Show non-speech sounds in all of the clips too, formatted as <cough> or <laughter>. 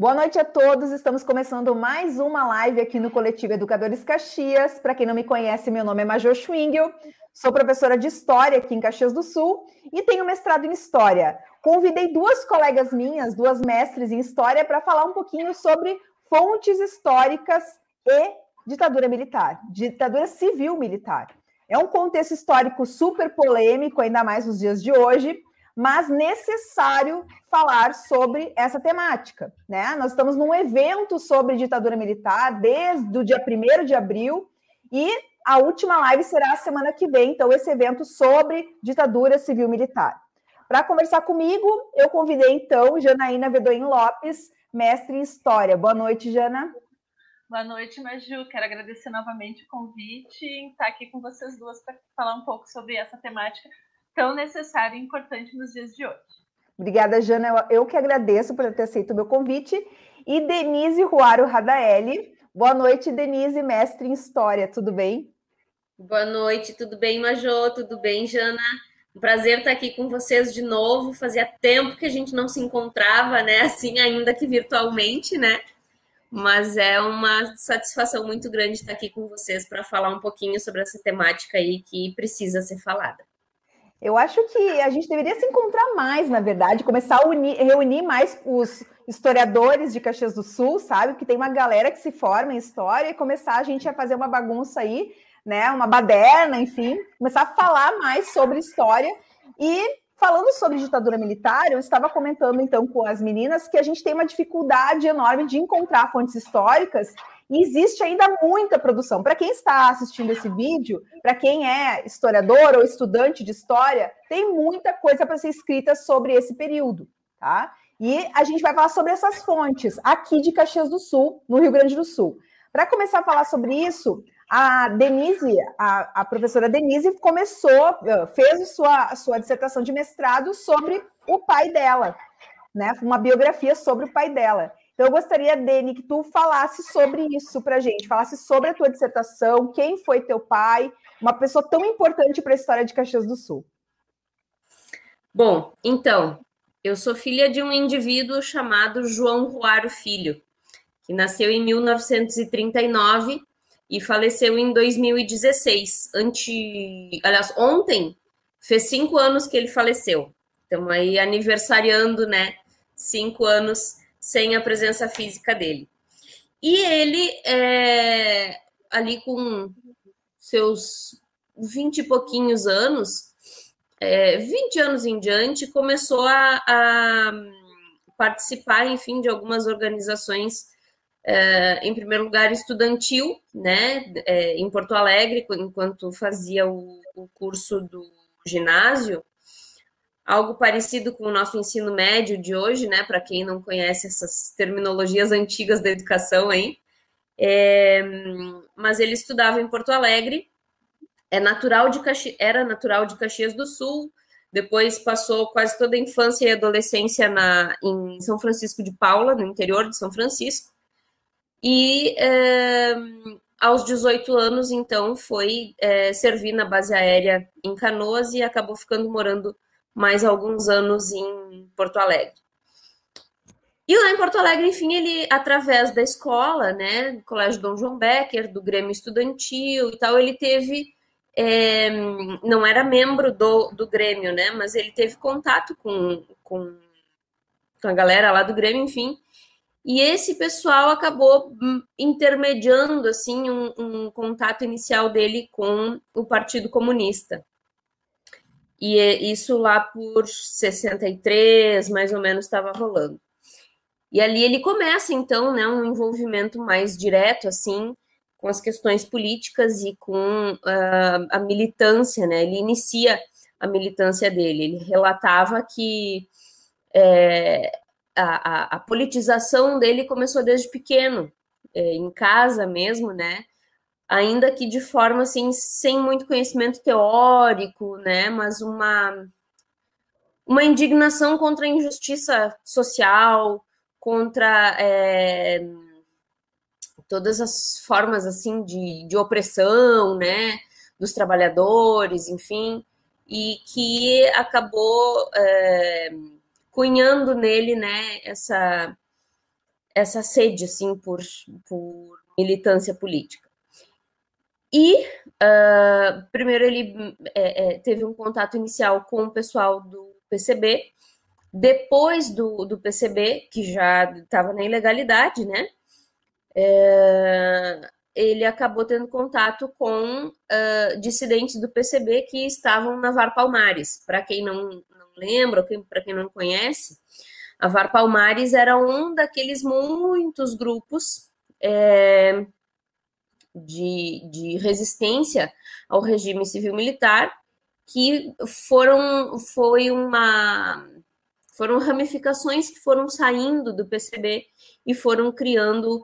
Boa noite a todos. Estamos começando mais uma live aqui no Coletivo Educadores Caxias. Para quem não me conhece, meu nome é Major Schwingel. Sou professora de História aqui em Caxias do Sul e tenho mestrado em História. Convidei duas colegas minhas, duas mestres em História, para falar um pouquinho sobre fontes históricas e ditadura militar, ditadura civil militar. É um contexto histórico super polêmico, ainda mais nos dias de hoje, mas necessário falar sobre essa temática. Né? Nós estamos num evento sobre ditadura militar desde o dia 1 de abril e a última live será a semana que vem, então, esse evento sobre ditadura civil-militar. Para conversar comigo, eu convidei, então, Janaína Vedoim Lopes, mestre em História. Boa noite, Jana. Boa noite, Maju. Quero agradecer novamente o convite em estar aqui com vocês duas para falar um pouco sobre essa temática tão necessária e importante nos dias de hoje. Obrigada, Jana. Eu que agradeço por ter aceito o meu convite. E Denise Ruaro Radaeli. Boa noite, Denise, mestre em História. Tudo bem? Boa noite, tudo bem, Majô? Tudo bem, Jana? Um prazer estar aqui com vocês de novo. Fazia tempo que a gente não se encontrava, né? Assim, ainda que virtualmente, né? mas é uma satisfação muito grande estar aqui com vocês para falar um pouquinho sobre essa temática aí que precisa ser falada. Eu acho que a gente deveria se encontrar mais, na verdade, começar a unir, reunir mais os historiadores de Caxias do Sul, sabe? Que tem uma galera que se forma em história e começar a gente a fazer uma bagunça aí, né? Uma baderna, enfim, começar a falar mais sobre história e Falando sobre ditadura militar, eu estava comentando então com as meninas que a gente tem uma dificuldade enorme de encontrar fontes históricas e existe ainda muita produção. Para quem está assistindo esse vídeo, para quem é historiador ou estudante de história, tem muita coisa para ser escrita sobre esse período, tá? E a gente vai falar sobre essas fontes aqui de Caxias do Sul, no Rio Grande do Sul. Para começar a falar sobre isso, a Denise, a, a, professora Denise, começou, eh, fez sua, sua dissertação de mestrado sobre o pai dela, né? Uma biografia sobre o pai dela. Então, eu gostaria, Deni, que tu falasse sobre isso para a gente, falasse sobre a tua dissertação, quem foi teu pai, uma pessoa tão importante para a história de Caxias do Sul. Bom, então, eu sou filha de um indivíduo chamado João Ruaro Filho, que nasceu em 1939 e faleceu em 2016. Ante... Aliás, ontem fez cinco anos que ele faleceu. Estamos aí aniversariando, né? Cinco anos sem a presença física dele. E ele, é, ali com seus vinte e pouquinhos anos, é, 20 anos em diante, começou a, a participar, enfim, de algumas organizações Uh, em primeiro lugar, estudantil, né, é, em Porto Alegre, enquanto fazia o, o, curso do ginásio, algo parecido com o nosso ensino médio de hoje, né, para quem não conhece essas terminologias antigas da educação aí, é, mas ele estudava em Porto Alegre, é natural de Caxi era natural de Caxias do Sul, depois passou quase toda a infância e adolescência na, em São Francisco de Paula, no interior de São Francisco, e é, aos 18 anos, então, foi é, servir na base aérea em Canoas e acabou ficando morando mais alguns anos em Porto Alegre. E lá em Porto Alegre, enfim, ele, através da escola, né, do Colégio Dom João Becker, do Grêmio Estudantil e tal, ele teve, é, não era membro do, do Grêmio, né, mas ele teve contato com, com, com a galera lá do Grêmio, enfim, e esse pessoal acabou hum, intermediando assim um, um, contato inicial dele com o Partido Comunista. E é isso lá por 63, mais ou menos, estava rolando. E ali ele começa, então, né, um envolvimento mais direto, assim, com as questões políticas e com uh, a militância, né? Ele inicia a militância dele. Ele relatava que é, a, a, a politização dele começou desde pequeno, é, em casa mesmo, né? Ainda que de forma assim, sem muito conhecimento teórico, né? Mas uma, uma indignação contra a injustiça social, contra é, todas as formas assim de, de opressão, né? Dos trabalhadores, enfim, e que acabou. É, cunhando nele, né, essa essa sede assim por, por militância política. E uh, primeiro ele é, é, teve um contato inicial com o pessoal do PCB, depois do, do PCB, que já estava na ilegalidade, né? É, ele acabou tendo contato com uh, dissidentes do PCB que estavam na VAR Palmares. Para quem não, não lembra, para quem não conhece, a VAR Palmares era um daqueles muitos grupos é, de, de resistência ao regime civil-militar que foram foi uma foram ramificações que foram saindo do PCB e foram criando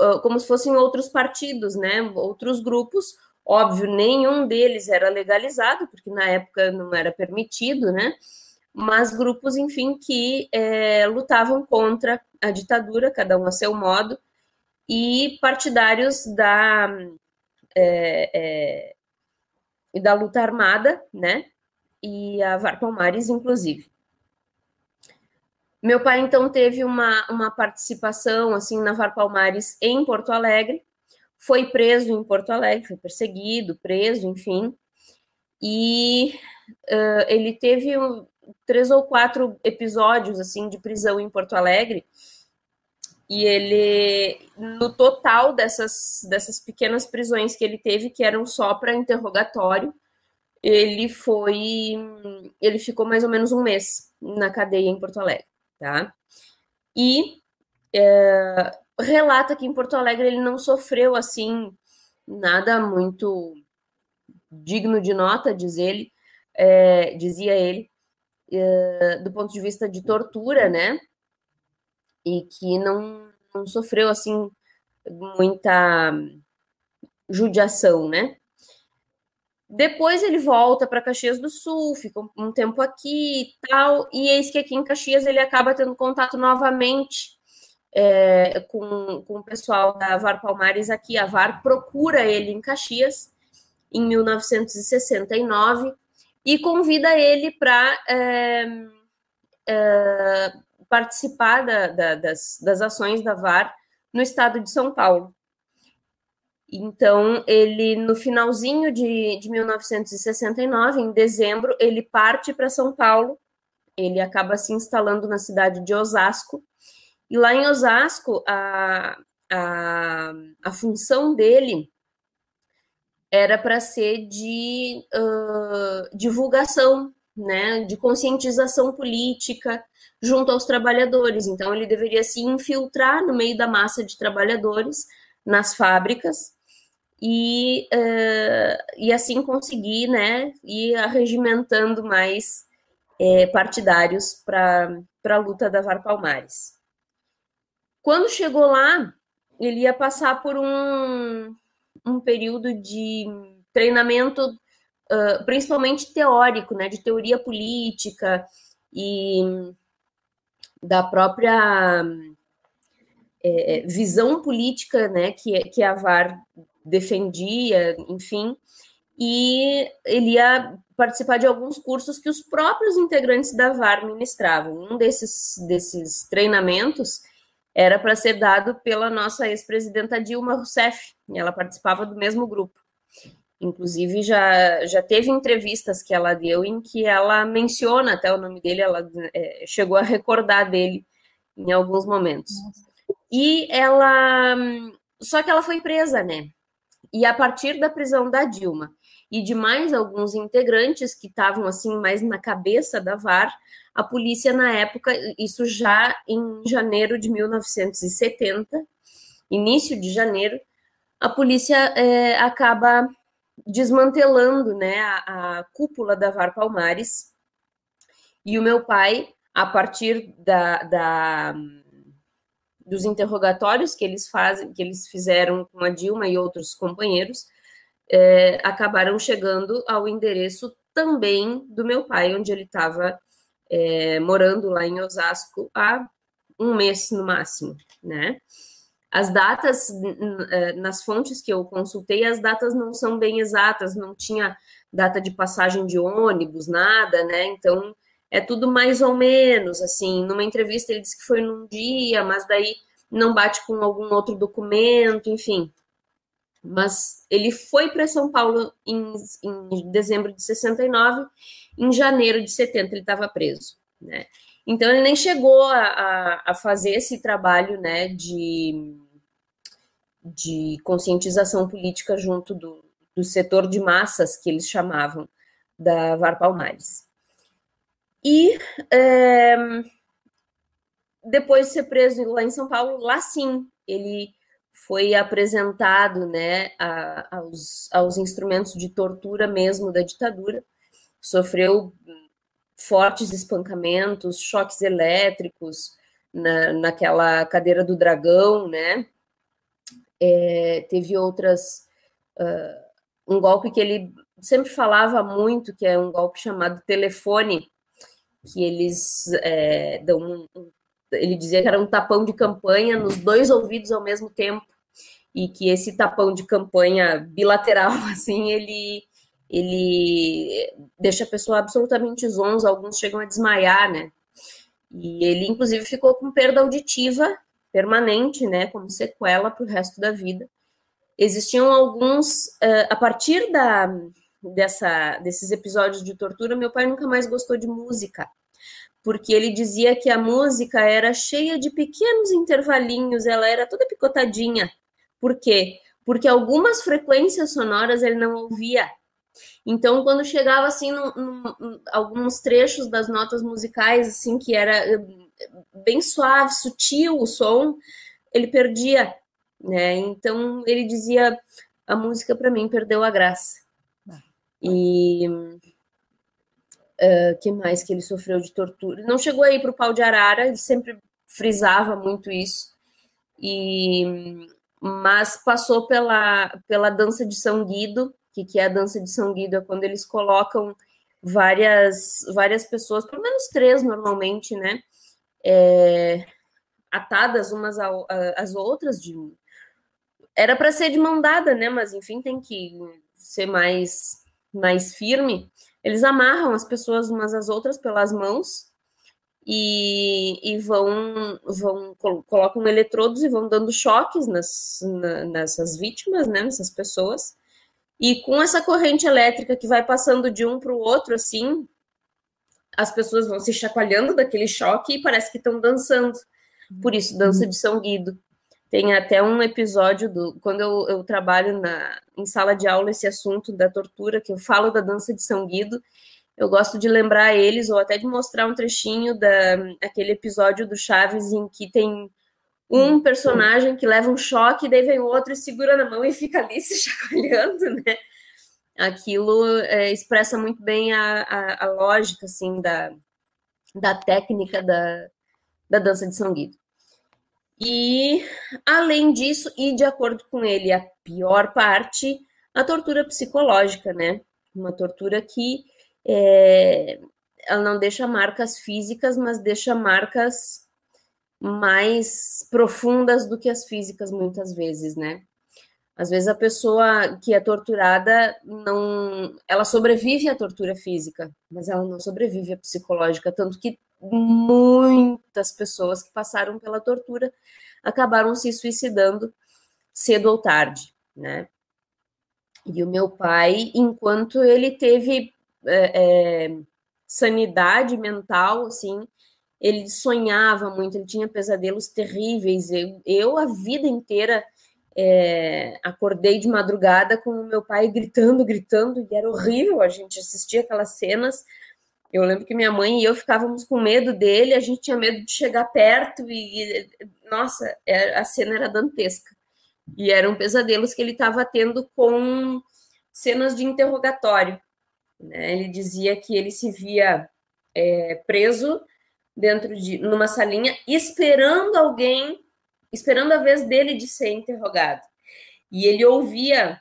ah, como se fossem outros partidos, né? Outros grupos. Óbvio, nenhum deles era legalizado, porque na época não era permitido, né? Mas grupos, enfim, que é, lutavam contra a ditadura, cada um a seu modo, e partidários da, é, é, da luta armada, né? E a VAR Palmares, inclusive. Meu pai, então, teve uma, uma participação, assim, na VAR Palmares em Porto Alegre, foi preso em Porto Alegre, foi perseguido, preso, enfim, e uh, ele teve um, três ou quatro episódios, assim, de prisão em Porto Alegre, e ele, no total dessas, dessas pequenas prisões que ele teve, que eram só para interrogatório, ele foi. Ele ficou mais ou menos um mês na cadeia em Porto Alegre, tá? E é, relata que em Porto Alegre ele não sofreu assim nada muito digno de nota, diz ele, é, dizia ele, é, do ponto de vista de tortura, né? E que não, não sofreu assim muita judiação, né? Depois ele volta para Caxias do Sul, fica um tempo aqui e tal, e eis que aqui em Caxias ele acaba tendo contato novamente é, com, com o pessoal da VAR Palmares aqui. A VAR procura ele em Caxias em 1969 e convida ele para é, é, participar da, da, das, das ações da VAR no estado de São Paulo. Então, ele, no finalzinho de, de 1969, em dezembro, ele parte para São Paulo, ele acaba se instalando na cidade de Osasco, e lá em Osasco, a, a, a função dele era para ser de uh, divulgação, né, de conscientização política, junto aos trabalhadores. Então, ele deveria se infiltrar no meio da massa de trabalhadores nas fábricas e, uh, e assim conseguir né, ir arregimentando mais é, partidários para a luta da VAR Palmares. Quando chegou lá, ele ia passar por um, um período de treinamento, uh, principalmente teórico, né, de teoria política e da própria é, é, visão política né, que, que a VAR defendia, enfim, e ele ia participar de alguns cursos que os próprios integrantes da VAR ministravam. Um desses, desses treinamentos era para ser dado pela nossa ex-presidenta Dilma Rousseff, ela participava do mesmo grupo. Inclusive, já, já teve entrevistas que ela deu em que ela menciona até o nome dele, ela é, chegou a recordar dele em alguns momentos. E ela. Só que ela foi presa, né? E a partir da prisão da Dilma e de mais alguns integrantes que estavam assim mais na cabeça da VAR, a polícia na época, isso já em janeiro de 1970, início de janeiro, a polícia é, acaba desmantelando né, a, a cúpula da VAR Palmares. E o meu pai, a partir da, da, dos interrogatórios que eles fazem, que eles fizeram com a Dilma e outros companheiros, é, acabaram chegando ao endereço também do meu pai, onde ele estava é, morando lá em Osasco há um mês no máximo, né? As datas, eh, nas fontes que eu consultei, as datas não são bem exatas, não tinha data de passagem de ônibus, nada, né? Então, é tudo mais ou menos, assim, numa entrevista ele disse que foi num dia, mas daí não bate com algum outro documento, enfim. Mas ele foi para São Paulo em, em, dezembro de 69, em janeiro de 70 ele estava preso, né? Então ele nem chegou a, a, a fazer esse trabalho, né, de, de conscientização política junto do, do setor de massas que eles chamavam da VAR Palmares. E é, depois de ser preso lá em São Paulo, lá sim, ele foi apresentado né, a, aos, aos instrumentos de tortura mesmo da ditadura, sofreu fortes espancamentos, choques elétricos na, naquela cadeira do dragão, né? É, teve outras. Uh, um golpe que ele sempre falava muito, que é um golpe chamado telefone, que eles é, dão um, ele dizia que era um tapão de campanha nos dois ouvidos ao mesmo tempo e que esse tapão de campanha bilateral <laughs> assim ele ele deixa a pessoa absolutamente zonza, alguns chegam a desmaiar, né? E ele inclusive ficou com perda auditiva permanente, né, como sequela para o resto da vida. Existiam alguns uh, a partir da dessa desses episódios de tortura, meu pai nunca mais gostou de música porque ele dizia que a música era cheia de pequenos intervalinhos, ela era toda picotadinha. Por quê? Porque algumas frequências sonoras ele não ouvia. Então, quando chegava assim, num, num, alguns trechos das notas musicais, assim, que era eh, bem suave, sutil o som, ele perdia, né? Então, ele dizia: a música para mim perdeu a graça. Ah. E uh, que mais que ele sofreu de tortura. Não chegou aí para o pau de arara, ele sempre frisava muito isso. E mas passou pela, pela dança de São Guido, que, que é a dança de São Guido, é quando eles colocam várias, várias pessoas, pelo menos três normalmente, né? É, atadas umas às outras de era para ser de mão dada, né? Mas enfim, tem que ser mais mais firme. Eles amarram as pessoas umas às outras pelas mãos e, e vão, vão colocam eletrodos e vão dando choques nas, na, nessas vítimas, né, nessas pessoas. E com essa corrente elétrica que vai passando de um para o outro, assim, as pessoas vão se chacoalhando daquele choque e parece que estão dançando. Por isso, dança de São Guido. Tem até um episódio do quando eu, eu, trabalho na, em sala de aula esse assunto da tortura, que eu falo da dança de São Guido. Eu gosto de lembrar eles, ou até de mostrar um trechinho daquele episódio do Chaves em que tem um personagem que leva um choque, daí vem outro e segura na mão e fica ali <laughs> se chacoalhando, né? Aquilo é, expressa muito bem a, a, a, lógica, assim, da, da técnica da, da dança de São Guido. E, além disso, e de acordo com ele, a pior parte, a tortura psicológica, né? Uma tortura que é, ela não deixa marcas físicas, mas deixa marcas mais profundas do que as físicas, muitas vezes, né? Às vezes a pessoa que é torturada não, ela sobrevive à tortura física, mas ela não sobrevive à psicológica, tanto que muitas pessoas que passaram pela tortura acabaram se suicidando cedo ou tarde, né? E o meu pai, enquanto ele teve é, é, sanidade mental, assim, ele sonhava muito, ele tinha pesadelos terríveis. Eu, eu a vida inteira é, acordei de madrugada com o meu pai gritando, gritando, e era horrível. A gente assistia aquelas cenas eu lembro que minha mãe e eu ficávamos com medo dele, a gente tinha medo de chegar perto e, nossa, é, a cena era dantesca. E eram pesadelos que ele estava tendo com cenas de interrogatório. Né? Ele dizia que ele se via é, preso dentro de numa salinha esperando alguém, esperando a vez dele de ser interrogado. E ele ouvia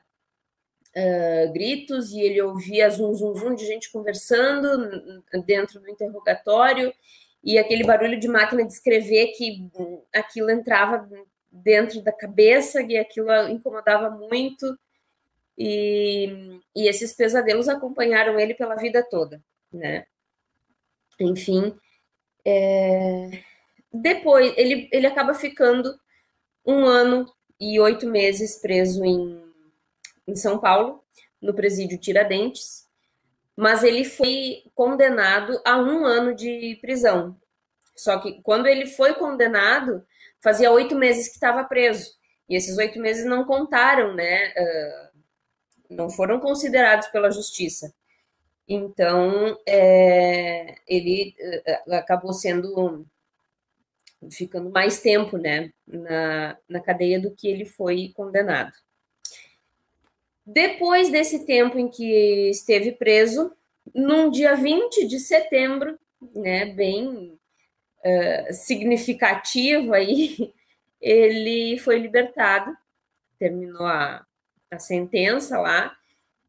uh, gritos e ele ouvia zum, zum, zum de gente conversando dentro do interrogatório e aquele barulho de máquina de escrever que aquilo entrava dentro da cabeça e aquilo incomodava muito. E, e esses pesadelos acompanharam ele pela vida toda, né? Enfim, é... depois ele, ele acaba ficando um ano e oito meses preso em, em São Paulo, no presídio Tiradentes, mas ele foi condenado a um ano de prisão. Só que quando ele foi condenado, fazia oito meses que estava preso. E esses oito meses não contaram, né? Uh, não foram considerados pela justiça. Então, é, ele uh, acabou sendo ficando mais tempo, né, na, na cadeia do que ele foi condenado. Depois desse tempo em que esteve preso, num dia 20 de setembro, né, bem uh, significativo aí, <laughs> ele foi libertado, terminou a, a sentença lá,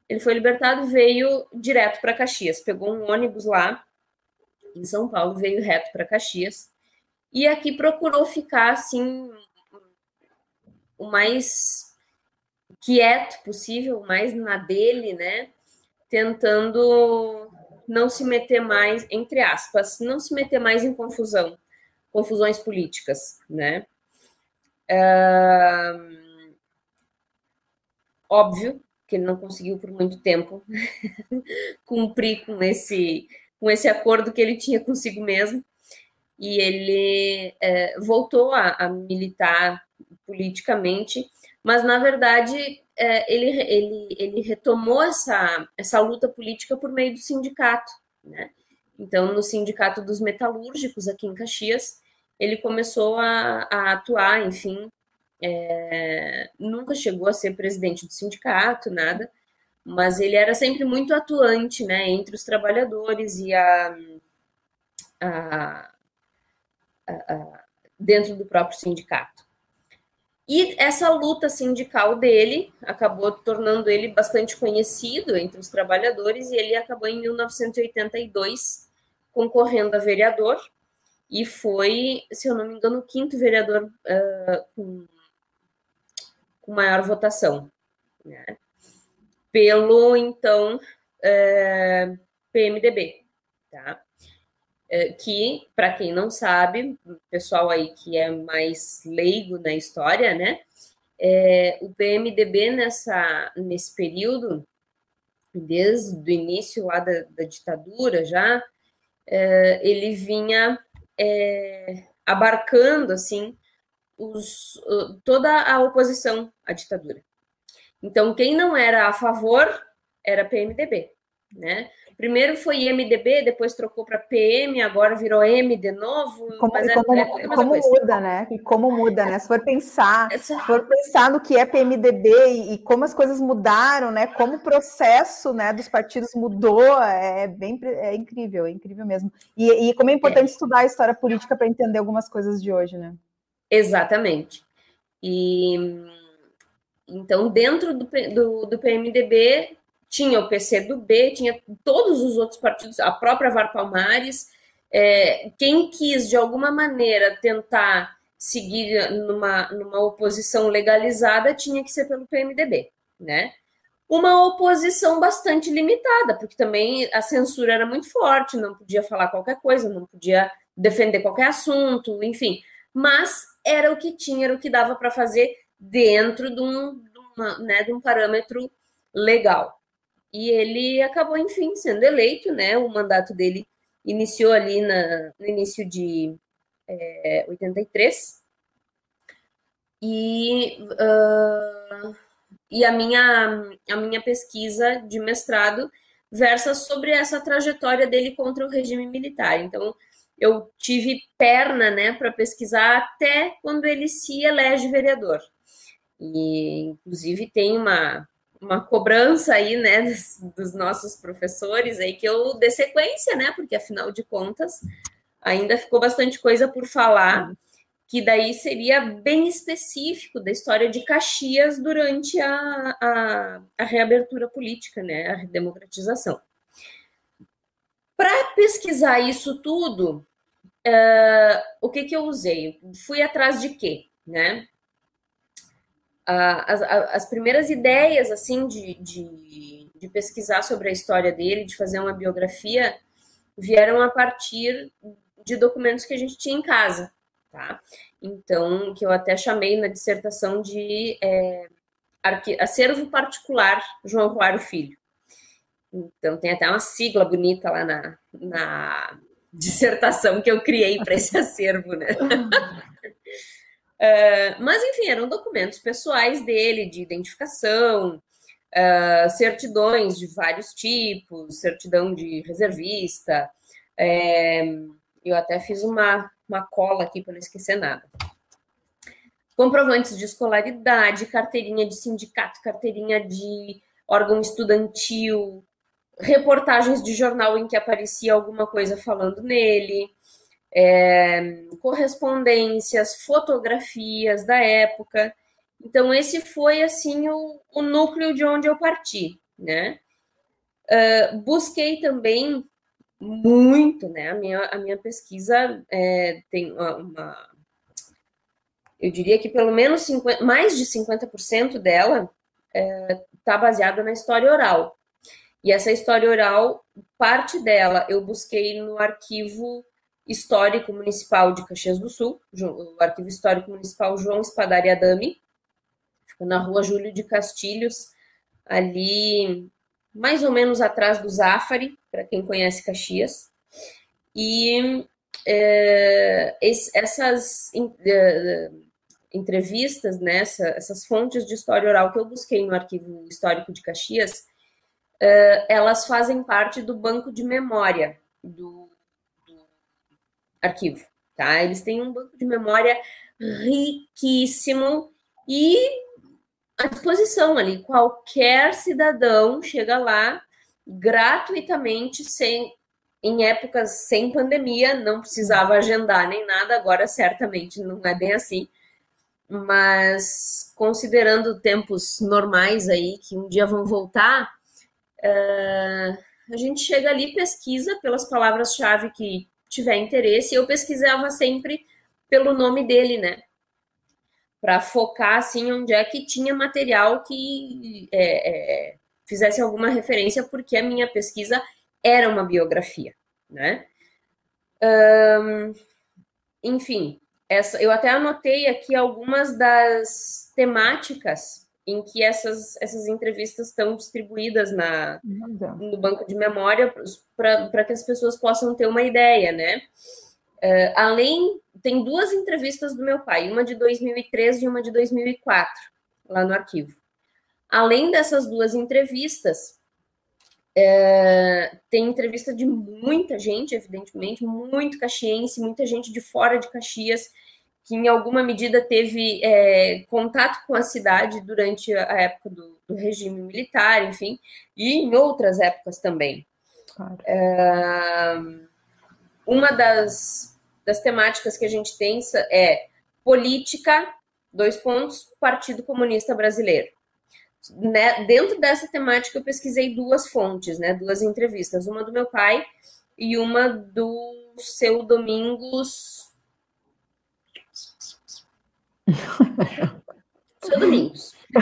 ele foi libertado, veio direto para Caxias, pegou um ônibus lá em São Paulo, veio reto para Caxias, e aqui procurou ficar assim o mais quieto possível, mais na dele, né? Tentando não se meter mais, entre aspas, não se meter mais em confusão, confusões políticas, né? óbvio que ele não conseguiu por muito tempo <laughs> cumprir com esse, com esse acordo que ele tinha consigo mesmo, e ele é, voltou a, a, militar politicamente, mas na verdade é, ele, ele, ele retomou essa, essa luta política por meio do sindicato, né? Então, no Sindicato dos Metalúrgicos, aqui em Caxias, ele começou a, a atuar, enfim, é, nunca chegou a ser presidente do sindicato, nada, mas ele era sempre muito atuante, né, entre os trabalhadores e a, a, a dentro do próprio sindicato. E essa luta sindical dele acabou tornando ele bastante conhecido entre os trabalhadores e ele acabou em 1982 concorrendo a vereador e foi, se eu não me engano, o quinto vereador uh, com, com, maior votação, né? pelo então eh, PMDB, tá? Uh, que, para quem não sabe, pessoal aí que é mais leigo na história, né? É, o PMDB nessa, nesse período, desde o início lá da, da ditadura já, ele vinha é, abarcando assim os, toda a oposição à ditadura. Então, quem não era a favor era PMDB, né? Primeiro foi MDB, depois trocou para PM, agora virou M de novo. Como, é, como, é, é como muda, né? E como muda, né? Se for pensar, <laughs> se for pensar no que é PMDB e, e, como as coisas mudaram, né? Como o processo, né, dos partidos mudou, é bem é incrível, é incrível mesmo. E, e como é importante é. estudar a história política para entender algumas coisas de hoje, né? Exatamente. E então, dentro do, do, do PMDB, tinha o PCdoB, tinha todos os outros partidos, a própria VAR Palmares. É, quem quis, de alguma maneira, tentar seguir numa, numa oposição legalizada tinha que ser pelo PMDB, né? Uma oposição bastante limitada, porque também a censura era muito forte, não podia falar qualquer coisa, não podia defender qualquer assunto, enfim. Mas era o que tinha, era o que dava para fazer dentro de um, de, uma, né, de um parâmetro legal e ele acabou, enfim, sendo eleito, né? O mandato dele iniciou ali na, no início de é, 83. E, uh, e a, minha, a minha pesquisa de mestrado versa sobre essa trajetória dele contra o regime militar. Então, eu tive perna né, para pesquisar até quando ele se elege vereador. E, inclusive, tem uma, uma cobrança aí, né, dos, dos, nossos professores aí que eu dê sequência, né, porque afinal de contas ainda ficou bastante coisa por falar, que daí seria bem específico da história de Caxias durante a, a, a reabertura política, né, a redemocratização. Para pesquisar isso tudo, uh, o que que eu usei? Fui atrás de quê, né? as, as primeiras ideias assim de, de, de, pesquisar sobre a história dele, de fazer uma biografia, vieram a partir de documentos que a gente tinha em casa, tá? Então, que eu até chamei na dissertação de é, acervo particular João Ruaro Filho. Então, tem até uma sigla bonita lá na, na dissertação que eu criei para esse <laughs> acervo, né? uh, <laughs> mas, enfim, eram documentos pessoais dele, de identificação, uh, certidões de vários tipos, certidão de reservista. É, eu até fiz uma, uma cola aqui para não esquecer nada. Comprovantes de escolaridade, carteirinha de sindicato, carteirinha de órgão estudantil, reportagens de jornal em que aparecia alguma coisa falando nele, é, correspondências, fotografias da época. Então, esse foi, assim, o, o núcleo de onde eu parti, né? Uh, busquei também muito, né? A minha, a minha pesquisa é, tem uma, Eu diria que pelo menos 50, mais de 50% dela está é, tá baseada na história oral. E essa história oral, parte dela eu busquei no arquivo histórico municipal de Caxias do Sul, o arquivo histórico municipal João Espadari Adami, fica na rua Júlio de Castilhos, ali mais ou menos atrás do Zafari, para quem conhece Caxias. E é, essas é, entrevistas, né, essas fontes de história oral que eu busquei no arquivo histórico de Caxias, uh, elas fazem parte do banco de memória do, do, arquivo, tá? Eles têm um banco de memória riquíssimo e à disposição ali. Qualquer cidadão chega lá gratuitamente, sem, em épocas sem pandemia, não precisava agendar nem nada, agora certamente não é bem assim. Mas considerando tempos normais aí, que um dia vão voltar, Uh, a gente chega ali, pesquisa pelas palavras-chave que tiver interesse. Eu pesquisava sempre pelo nome dele, né? Para focar assim onde é que tinha material que é, é, fizesse alguma referência, porque a minha pesquisa era uma biografia, né? Um, enfim, essa, eu até anotei aqui algumas das temáticas em que essas, essas entrevistas estão distribuídas na, no banco de memória para que as pessoas possam ter uma ideia, né? Uh, além, tem duas entrevistas do meu pai, uma de 2013 e uma de 2004, lá no arquivo. Além dessas duas entrevistas, uh, tem entrevista de muita gente, evidentemente, muito caxiense, muita gente de fora de Caxias, que em alguma medida teve é, contato com a cidade durante a época do, do, regime militar, enfim, e em outras épocas também. Claro. É, uma das, das temáticas que a gente pensa é política, dois pontos, Partido Comunista Brasileiro. Né, dentro dessa temática, eu pesquisei duas fontes, né, duas entrevistas, uma do meu pai e uma do seu Domingos seu Domingos. <laughs> o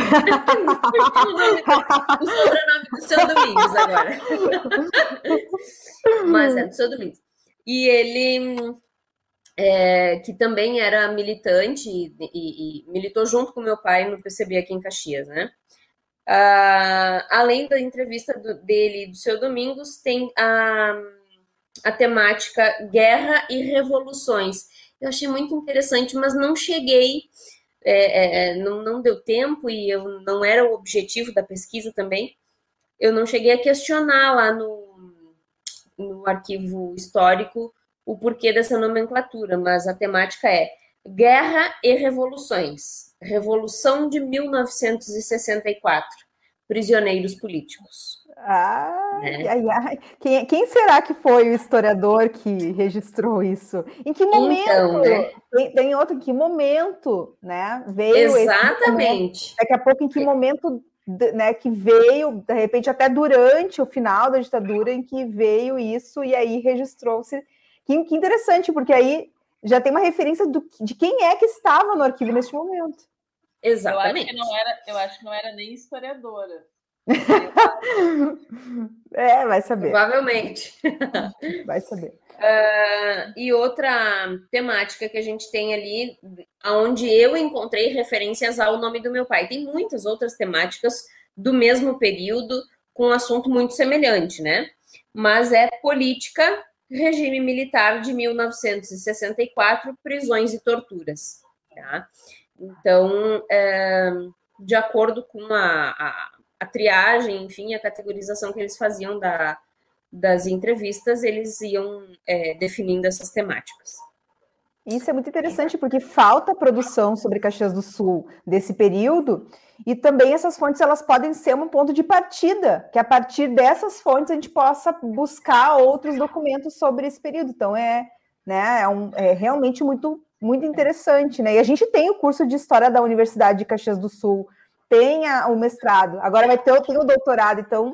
sobrenome do seu Domingos agora. <laughs> Mas é do seu Domingos. E ele, é, que também era militante e, e, e, militou junto com meu pai no PCB aqui em Caxias, né? Uh, além da entrevista do, dele e do seu Domingos, tem a, a temática Guerra e Revoluções eu achei muito interessante, mas não cheguei, é, é, é, não, não deu tempo e eu não era o objetivo da pesquisa também. Eu não cheguei a questionar lá no, no arquivo histórico o porquê dessa nomenclatura, mas a temática é Guerra e Revoluções, Revolução de 1964, Prisioneiros Políticos. Ai, né? ai, ai. Quem, quem, será que foi o historiador que registrou isso? Em que momento? Então, né? tem, tem, outro, em que momento, né? Veio Exatamente. Daqui a pouco, em que momento né, que veio, de repente, até durante o final da ditadura, em que veio isso e aí registrou-se. Que, que interessante, porque aí já tem uma referência do, de quem é que estava no arquivo neste momento. Exatamente. Eu acho que não era, eu acho que não era nem historiadora <laughs> é, vai saber. Provavelmente. Vai saber. Uh, <laughs> e outra temática que a gente tem ali, onde eu encontrei referências ao nome do meu pai. Tem muitas outras temáticas do mesmo período, com um assunto muito semelhante, né? Mas é política, regime militar de 1964, prisões e torturas. Tá? Então, é, de acordo com a, a, a, triagem, enfim, a categorização que eles faziam da, das entrevistas, eles iam é, definindo essas temáticas. Isso é muito interessante, porque falta produção sobre Caxias do Sul desse período, e também essas fontes elas podem ser um ponto de partida, que a partir dessas fontes a gente possa buscar outros documentos sobre esse período. Então é, né, é, um, é realmente muito muito interessante, né? E a gente tem o curso de História da Universidade de Caxias do Sul, tem a, o mestrado, agora vai ter o, tem o doutorado, então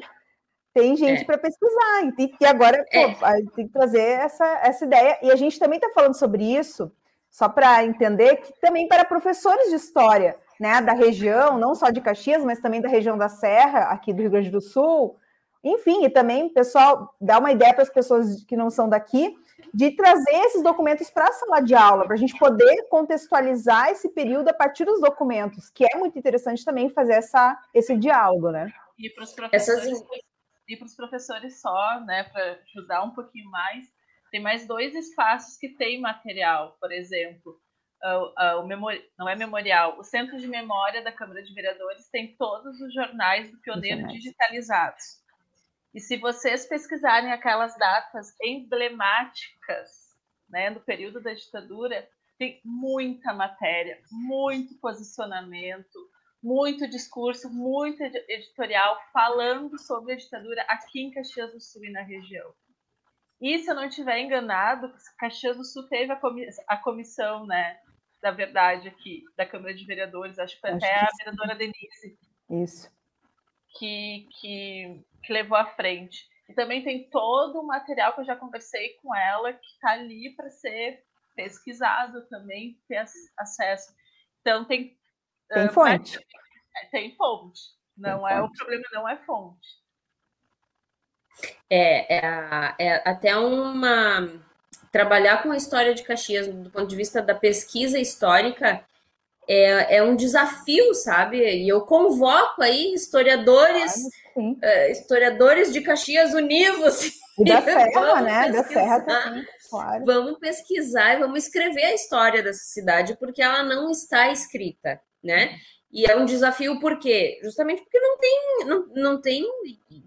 tem gente é. para pesquisar, e, e agora é. pô, tem que trazer essa, essa ideia. E a gente também está falando sobre isso, só para entender, que também para professores de história, né, da região, não só de Caxias, mas também da região da Serra, aqui do Rio Grande do Sul, enfim, e também, pessoal, dá uma ideia para as pessoas que não são daqui, de trazer esses documentos para a sala de aula, para a gente poder contextualizar esse período a partir dos documentos, que é muito interessante também fazer essa, esse diálogo, né? E para os professores, Essas... e para os professores só, né, para ajudar um pouquinho mais, tem mais dois espaços que tem material, por exemplo, uh, uh, o memori... não é memorial, o Centro de Memória da Câmara de Vereadores tem todos os jornais do Pioneiro digitalizados. E se vocês pesquisarem aquelas datas emblemáticas né, do período da ditadura, tem muita matéria, muito posicionamento, muito discurso, muito editorial falando sobre a ditadura aqui em Caxias do Sul e na região. E se eu não estiver enganado, Caxias do Sul teve a, a comissão né, da verdade aqui, da Câmara de Vereadores, acho que foi até a vereadora Denise. Isso. Que, que que levou à frente. E também tem todo o material que eu já conversei com ela, que está ali para ser pesquisado também, ter acesso. Então, tem. Tem uh, fonte. Tem fonte. Não tem é fonte. o problema, não é fonte. É, é, é até uma. Trabalhar com a história de Caxias do ponto de vista da pesquisa histórica é, é um desafio, sabe? E eu convoco aí historiadores, claro, uh, historiadores de Caxias Univos. E da <laughs> Serra, né? Da Serra também, claro. Vamos pesquisar e vamos escrever a história dessa cidade, porque ela não está escrita, né? E é um desafio por quê? Justamente porque não tem, não, não tem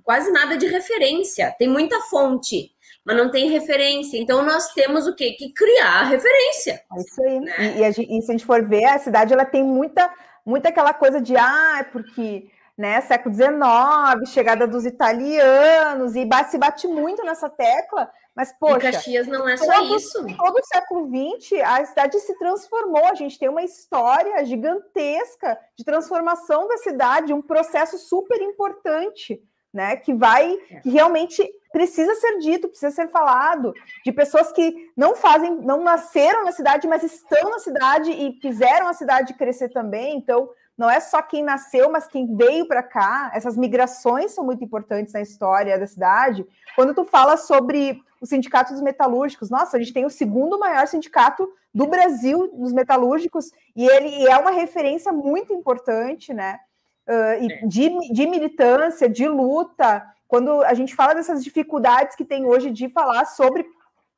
quase nada de referência, tem muita fonte mas não tem referência. Então nós temos o quê? Que criar referência. É isso aí. Né? E, e, a, e, se a gente for ver, a cidade ela tem muita, muita aquela coisa de ah, é porque né, século XIX, chegada dos italianos, e se bate muito nessa tecla, mas, poxa. E Caxias não é só todo, isso. Todo o século XX, a cidade se transformou. A gente tem uma história gigantesca de transformação da cidade, um processo super importante, né? Que vai, é. que realmente precisa ser dito, precisa ser falado, de pessoas que não fazem, não nasceram na cidade, mas estão na cidade e fizeram a cidade crescer também. Então, não é só quem nasceu, mas quem veio para cá. Essas migrações são muito importantes na história da cidade. Quando tu fala sobre os sindicatos metalúrgicos, nossa, a gente tem o segundo maior sindicato do Brasil dos metalúrgicos e ele é uma referência muito importante, né? Uh, de, de militância, de luta, quando a gente fala dessas dificuldades que tem hoje de falar sobre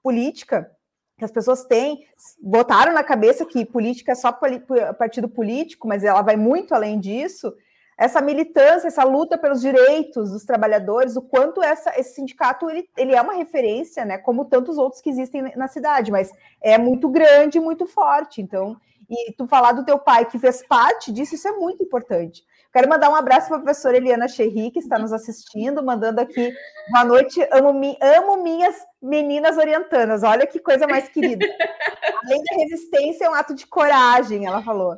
política, que as pessoas têm, botaram na cabeça que política é só partido político, mas ela vai muito além disso. Essa militância, essa luta pelos direitos dos trabalhadores, o quanto essa, esse sindicato ele, ele é uma referência, né? Como tantos outros que existem na cidade, mas é muito grande, muito forte. Então, e tu falar do teu pai que fez parte disso, isso é muito importante. Quero mandar um abraço para a professora Eliana Cherri, que está nos assistindo, mandando aqui boa noite. Amo, amo minhas meninas orientanas. Olha que coisa mais querida. <laughs> Além da resistência, é um ato de coragem, ela falou.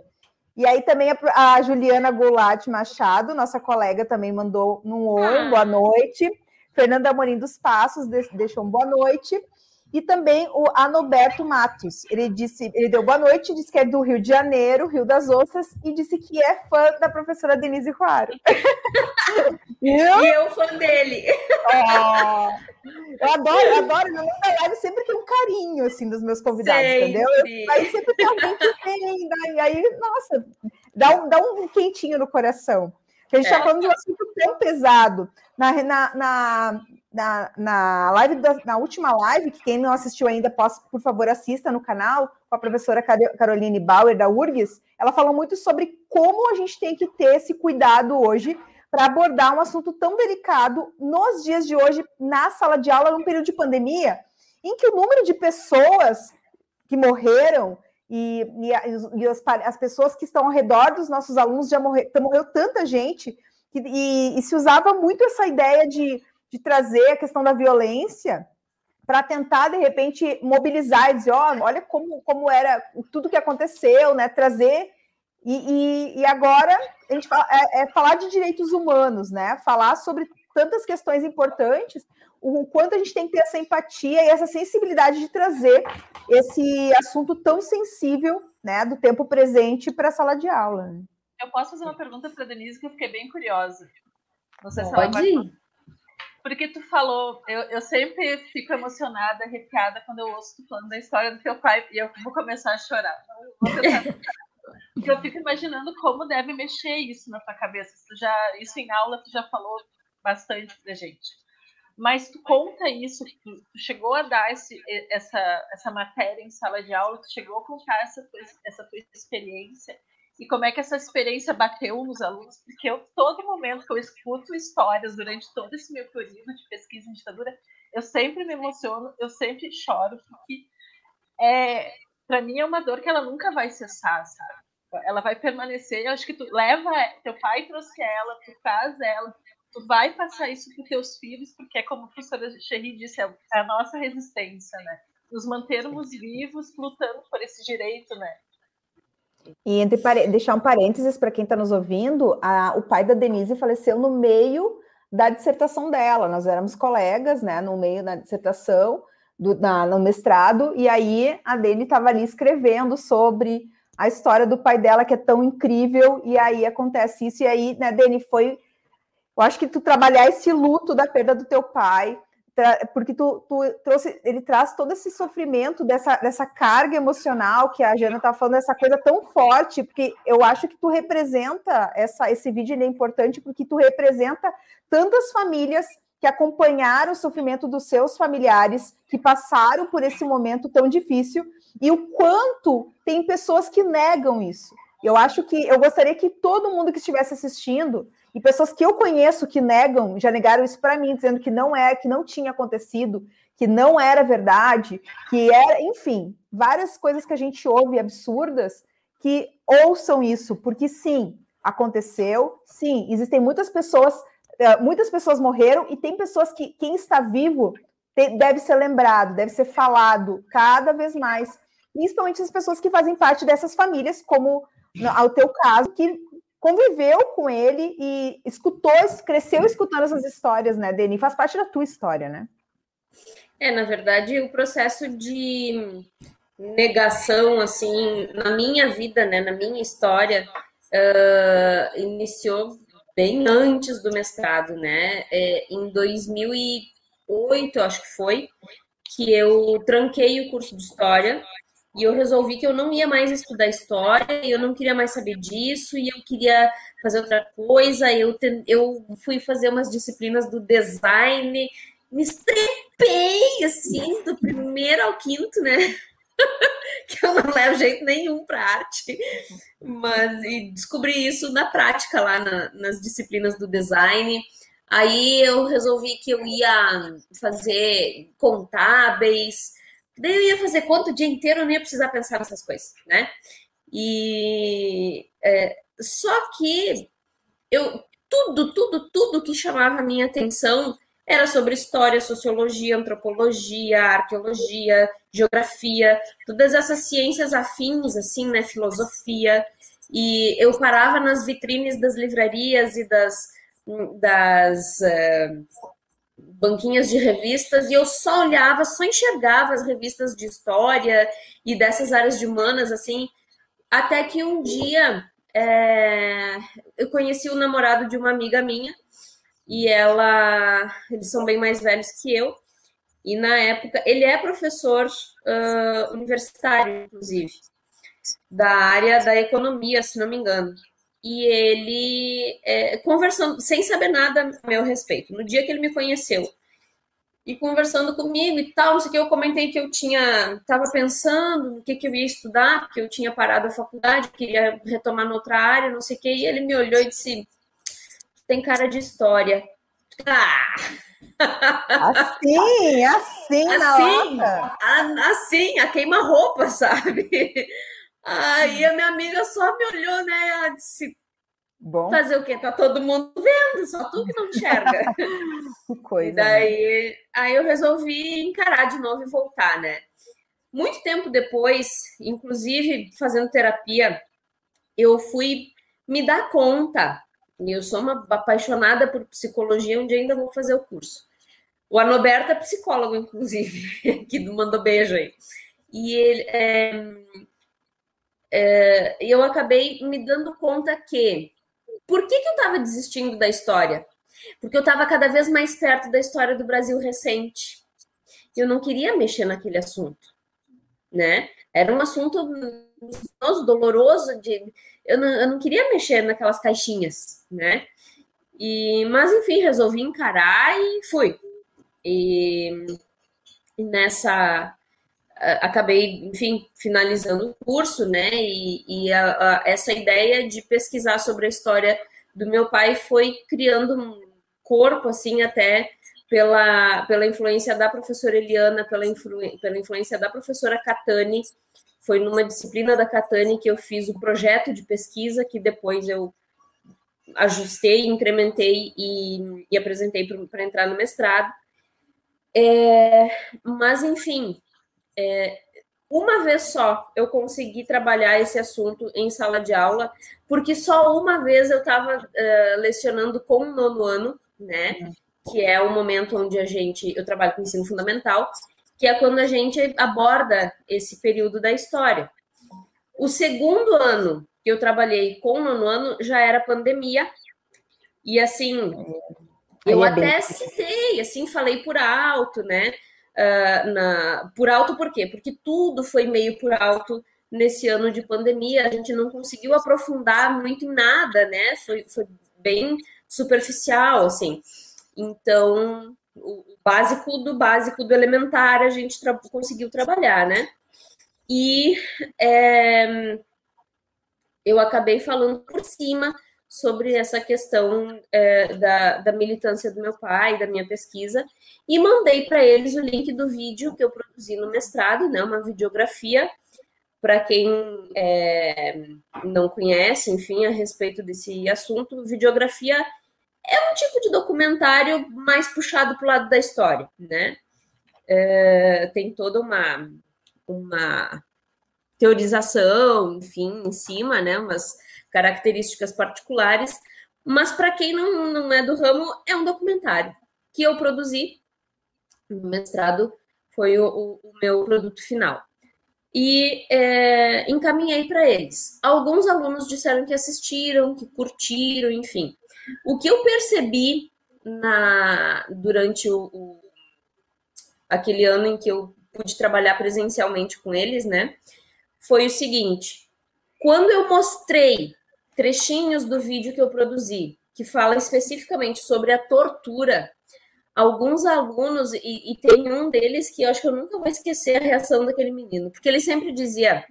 E aí também a, a Juliana Goulart Machado, nossa colega, também mandou um oi, ah. boa noite. Fernanda Amorim dos Passos deixou um boa noite. E também o Anoberto Matos. Ele disse, ele deu boa noite, disse que é do Rio de Janeiro, Rio das Ostras, e disse que é fã da professora Denise Ruaro. <laughs> e eu fã dele. Oh, eu adoro, eu adoro. No meio da live sempre tem um carinho, assim, dos meus convidados, sempre. entendeu? Eu, aí sempre tem alguém que tem, e aí, nossa, dá um, dá um quentinho no coração. Porque a gente está é. falando de um assunto tão pesado. Na, na, na, na, na live da, na última live, que quem não assistiu ainda, posso, por favor, assista no canal, com a professora Caroline Bauer, da URGS, ela falou muito sobre como a gente tem que ter esse cuidado hoje para abordar um assunto tão delicado nos dias de hoje, na sala de aula, num período de pandemia, em que o número de pessoas que morreram e, e, e as, as, pessoas que estão ao redor dos nossos alunos já morreu, morreu tanta gente, que, e, e se usava muito essa ideia de de trazer a questão da violência para tentar, de repente, mobilizar e dizer, oh, olha como, como era tudo que aconteceu, né? Trazer. E, e, e agora a gente fala, é, é, falar de direitos humanos, né? Falar sobre tantas questões importantes, o quanto a gente tem que ter essa empatia e essa sensibilidade de trazer esse assunto tão sensível, né, do tempo presente para a sala de aula. Né? Eu posso fazer uma pergunta para a Denise que eu fiquei bem curiosa. Não sei se Pode ela vai... Porque tu falou, eu, eu sempre fico emocionada, arrepiada quando eu ouço tu falando da história do teu pai e eu vou começar a chorar. Porque eu fico imaginando como deve mexer isso na tua cabeça. Tu já, isso em aula tu já falou bastante pra gente. Mas tu conta isso, tu, chegou a dar esse, essa, essa matéria em sala de aula, tu chegou a contar essa essa tua experiência e como é que essa experiência bateu nos alunos, porque eu, todo momento que eu escuto histórias durante todo esse meu período de pesquisa em ditadura, eu sempre me emociono, eu sempre choro, porque é, para mim é uma dor que ela nunca vai cessar, sabe? Ela vai permanecer, eu acho que tu leva, teu pai trouxe ela, tu traz ela, tu vai passar isso para teus filhos, porque é como a professora Cherry disse, é a nossa resistência, né? Nos mantermos vivos, lutando por esse direito, né? E entre deixar um parênteses para quem está nos ouvindo, a, o pai da Denise faleceu no meio da dissertação dela. Nós éramos colegas, né, no meio da dissertação, do, na, no mestrado, e aí a Deni estava ali escrevendo sobre a história do pai dela, que é tão incrível, e aí acontece isso, e aí, né, Deni, foi. Eu acho que tu trabalhar esse luto da perda do teu pai, porque tu, tu, trouxe, ele traz todo esse sofrimento dessa, dessa carga emocional que a Jana está falando, essa coisa tão forte, porque eu acho que tu representa essa, esse vídeo é importante porque tu representa tantas famílias que acompanharam o sofrimento dos seus familiares, que passaram por esse momento tão difícil, e o quanto tem pessoas que negam isso. Eu acho que eu gostaria que todo mundo que estivesse assistindo e pessoas que eu conheço que negam, já negaram isso para mim, dizendo que não é, que não tinha acontecido, que não era verdade, que era, enfim, várias coisas que a gente ouve absurdas, que ouçam isso, porque sim, aconteceu, sim, existem muitas pessoas, eh, muitas pessoas morreram e tem pessoas que quem está vivo deve ser lembrado, deve ser falado cada vez mais, principalmente as pessoas que fazem parte dessas famílias, como ao teu caso, que conviveu com ele e escutou, cresceu escutando essas histórias, né, Deni? Faz parte da tua história, né? É, na verdade, o processo de negação, assim, na minha vida, né, na minha história, uh, iniciou bem antes do mestrado, né? É, em 2008, acho que foi, que eu tranquei o curso de História e eu resolvi que eu não ia mais estudar história, eu não queria mais saber disso, e eu queria fazer outra coisa. Eu, te, eu fui fazer umas disciplinas do design, me estrepei, assim, do primeiro ao quinto, né? <laughs> que eu não levo jeito nenhum para arte, mas e descobri isso na prática lá na, nas disciplinas do design. Aí eu resolvi que eu ia fazer contábeis, Daí eu ia fazer conta o dia inteiro, eu não ia precisar pensar nessas coisas, né? E é, só que eu tudo, tudo, tudo que chamava a minha atenção era sobre história, sociologia, antropologia, arqueologia, geografia, todas essas ciências afins, assim, né, filosofia. E eu parava nas vitrines das livrarias e das, das uh, banquinhas de revistas e eu só olhava, só enxergava as revistas de história e dessas áreas de humanas, assim, até que um dia é, eu conheci o namorado de uma amiga minha e ela, eles são bem mais velhos que eu, e na época, ele é professor uh, universitário, inclusive, da área da economia, se não me engano e ele é, conversando, sem saber nada a meu respeito. No dia que ele me conheceu e conversando comigo e tal, não sei o que, eu comentei que eu tinha, estava pensando no que, que eu ia estudar, porque eu tinha parado a faculdade, queria retomar noutra área, não sei o que, e ele me olhou e disse: tem cara de história. Ah! Assim, assim, assim, na a, assim, a queima-roupa, sabe? Aí a minha amiga só me olhou, né? Ela disse: Bom. Fazer o quê? Tá todo mundo vendo, só tu que não enxerga. <laughs> que coisa. E daí, né? aí eu resolvi encarar de novo e voltar, né? Muito tempo depois, inclusive fazendo terapia, eu fui me dar conta. E eu sou uma apaixonada por psicologia, onde ainda vou fazer o curso. O Anoberto é psicólogo, inclusive, <laughs> que mandou beijo aí. E ele, é, é, eu acabei me dando conta que por que, que eu estava desistindo da história? Porque eu estava cada vez mais perto da história do Brasil recente. Eu não queria mexer naquele assunto, né? Era um assunto doloroso de eu não, eu não queria mexer naquelas caixinhas, né? E, mas enfim, resolvi encarar e fui. E, e nessa acabei, enfim, finalizando o curso, né? E, e a, a, essa ideia de pesquisar sobre a história do meu pai foi criando um corpo, assim, até pela, pela influência da professora Eliana, pela, influ, pela influência da professora Catani. Foi numa disciplina da Catani que eu fiz o projeto de pesquisa, que depois eu ajustei, incrementei e, e apresentei para entrar no mestrado. É, mas, enfim, é, uma vez só eu consegui trabalhar esse assunto em sala de aula, porque só uma vez eu estava uh, é, lecionando com o nono ano, né? Que é o momento onde a gente. Eu trabalho com ensino fundamental, que é quando a gente aborda esse período da história. O segundo ano que eu trabalhei com o nono ano já era pandemia, e assim, eu é até citei, assim, falei por alto, né? Uh, na, por alto por quê? Porque tudo foi meio por alto nesse ano de pandemia, a gente não conseguiu aprofundar muito em nada, né? Foi, foi bem superficial, assim. Então, o básico do básico do elementar a gente tra conseguiu trabalhar, né? E é, eu acabei falando por cima sobre essa questão é, da, da militância do meu pai, da minha pesquisa, e mandei para eles o link do vídeo que eu produzi no mestrado, né, uma videografia, para quem é, não conhece, enfim, a respeito desse assunto, videografia é um tipo de documentário mais puxado para o lado da história, né? É, tem toda uma, uma teorização, enfim, em cima, né? Umas características particulares, mas para quem não, não é do ramo, é um documentário que eu produzi no mestrado, foi o, o, o meu produto final. E é, encaminhei para eles. Alguns alunos disseram que assistiram, que curtiram, enfim. O que eu percebi na, durante o, o, aquele ano em que eu pude trabalhar presencialmente com eles, né, foi o seguinte: quando eu mostrei trechinhos do vídeo que eu produzi, que fala especificamente sobre a tortura. Alguns alunos, e, e tem um deles que eu acho que eu nunca vou esquecer a reação daquele menino, porque ele sempre dizia: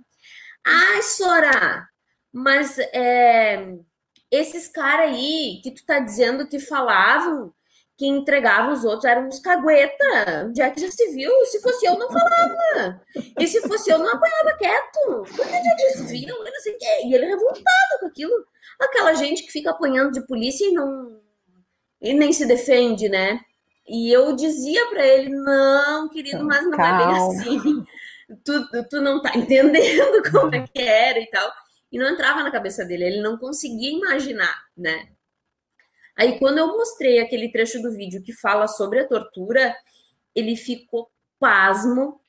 Ai, Sora, mas é, esses caras aí que tu tá dizendo que falavam, que entregavam os outros eram uns cagueta. Onde é que já se viu? Se fosse eu, não falava. E se fosse eu, não apanhava quieto. Por que já se viu? Eu não sei o quê. E ele revoltado com aquilo. Aquela gente que fica apanhando de polícia e não. e nem se defende, né? E eu dizia para ele: não, querido, mas não Calma. é bem assim. Tu, tu não tá entendendo <laughs> como é que era e tal. E não entrava na cabeça dele, ele não conseguia imaginar, né? Aí, quando eu mostrei aquele trecho do vídeo que fala sobre a tortura, ele ficou pasmo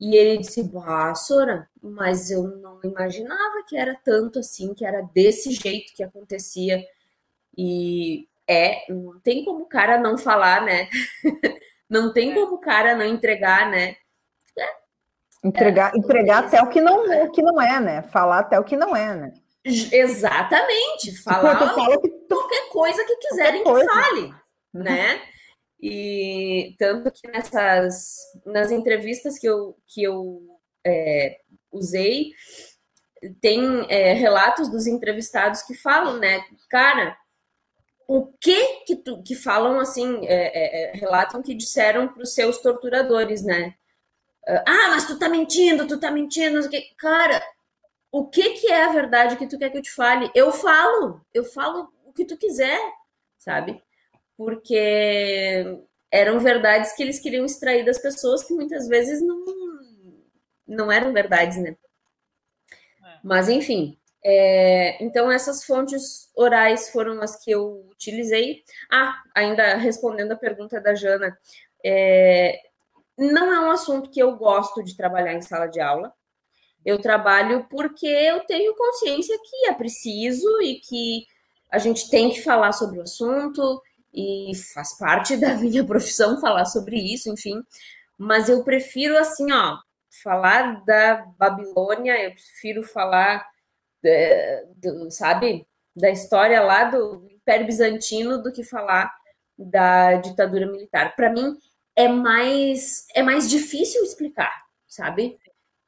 e ele disse: Ah, Sora, mas eu não imaginava que era tanto assim, que era desse jeito que acontecia. E é, não tem como o cara não falar, né? <laughs> não tem como o cara não entregar, né? É. Entregar, é, entregar até o que, não, o que não é, né? Falar até o que não é, né? Exatamente. Falar que qualquer coisa que quiserem que fale, uhum. né? E tanto que nessas nas entrevistas que eu, que eu é, usei, tem é, relatos dos entrevistados que falam, né, cara, o que que, tu, que falam assim, é, é, é relatam que disseram para os seus torturadores, né? Ah, mas tu tá mentindo, tu tá mentindo, cara, o que que é a verdade que tu quer que eu te fale? Eu falo, eu falo o que tu quiser, sabe? Porque eram verdades que eles queriam extrair das pessoas que muitas vezes não, não eram verdades, né? É. Mas enfim, é, então, essas fontes orais foram as que eu utilizei. Ah, ainda respondendo a pergunta da Jana, é, não é um assunto que eu gosto de trabalhar em sala de aula. Eu trabalho porque eu tenho consciência que é preciso e que a gente tem que falar sobre o assunto e faz parte da <laughs> minha profissão falar sobre isso, enfim. Mas eu prefiro, assim, ó, falar da Babilônia, eu prefiro falar é, do, sabe, da história lá do Império Bizantino do que falar da ditadura militar. Para mim é mais é mais difícil explicar, sabe?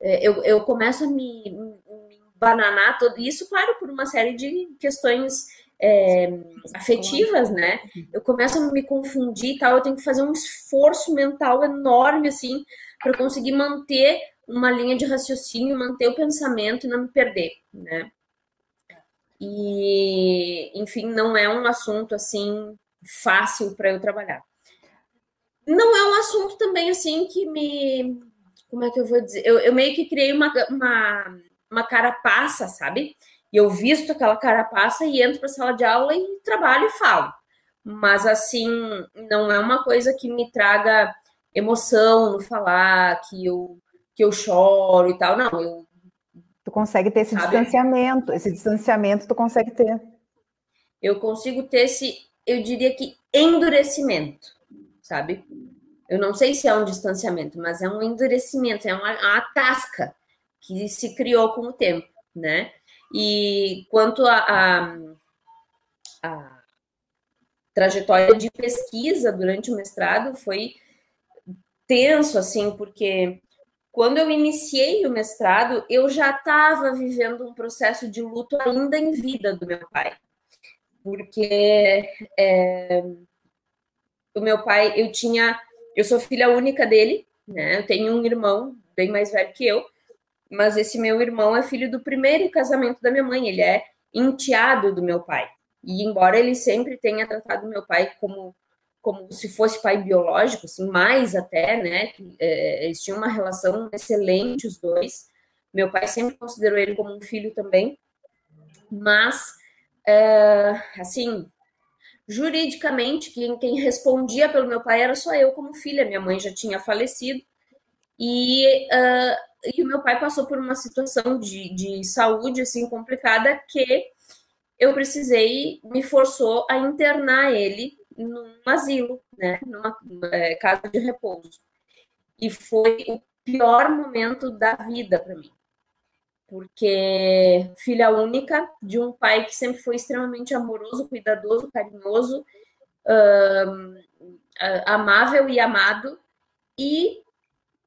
É, eu, eu começo a me, me bananar todo isso, claro, por uma série de questões é, afetivas, né? Eu começo a me confundir e tal, eu tenho que fazer um esforço mental enorme, assim, para conseguir manter uma linha de raciocínio, manter o pensamento e não me perder, né? E, enfim, não é um assunto assim fácil para eu trabalhar. Não é um assunto também assim que me. Como é que eu vou dizer? Eu, eu meio que criei uma, uma, uma carapaça, sabe? E eu visto aquela carapaça e entro para a sala de aula e trabalho e falo. Mas assim, não é uma coisa que me traga emoção no falar, que eu que eu choro e tal. Não, eu. Tu consegue ter esse sabe? distanciamento, esse distanciamento tu consegue ter. Eu consigo ter esse, eu diria que endurecimento, sabe? Eu não sei se é um distanciamento, mas é um endurecimento, é uma, uma tasca que se criou com o tempo, né? E quanto a, a, a trajetória de pesquisa durante o mestrado foi tenso, assim, porque quando eu iniciei o mestrado, eu já estava vivendo um processo de luto ainda em vida do meu pai. Porque é, o meu pai, eu tinha, eu sou filha única dele, né? Eu tenho um irmão bem mais velho que eu, mas esse meu irmão é filho do primeiro casamento da minha mãe, ele é enteado do meu pai. E embora ele sempre tenha tratado meu pai como como se fosse pai biológico, assim, mais até, né? É, eles tinham uma relação excelente, os dois. Meu pai sempre considerou ele como um filho também, mas, é, assim, juridicamente, quem, quem respondia pelo meu pai era só eu como filha. Minha mãe já tinha falecido e, uh, e o meu pai passou por uma situação de, de saúde assim complicada que eu precisei, me forçou a internar ele num asilo, né, numa é, casa de repouso. E foi o pior momento da vida para mim, porque filha única de um pai que sempre foi extremamente amoroso, cuidadoso, carinhoso, amável e amado, e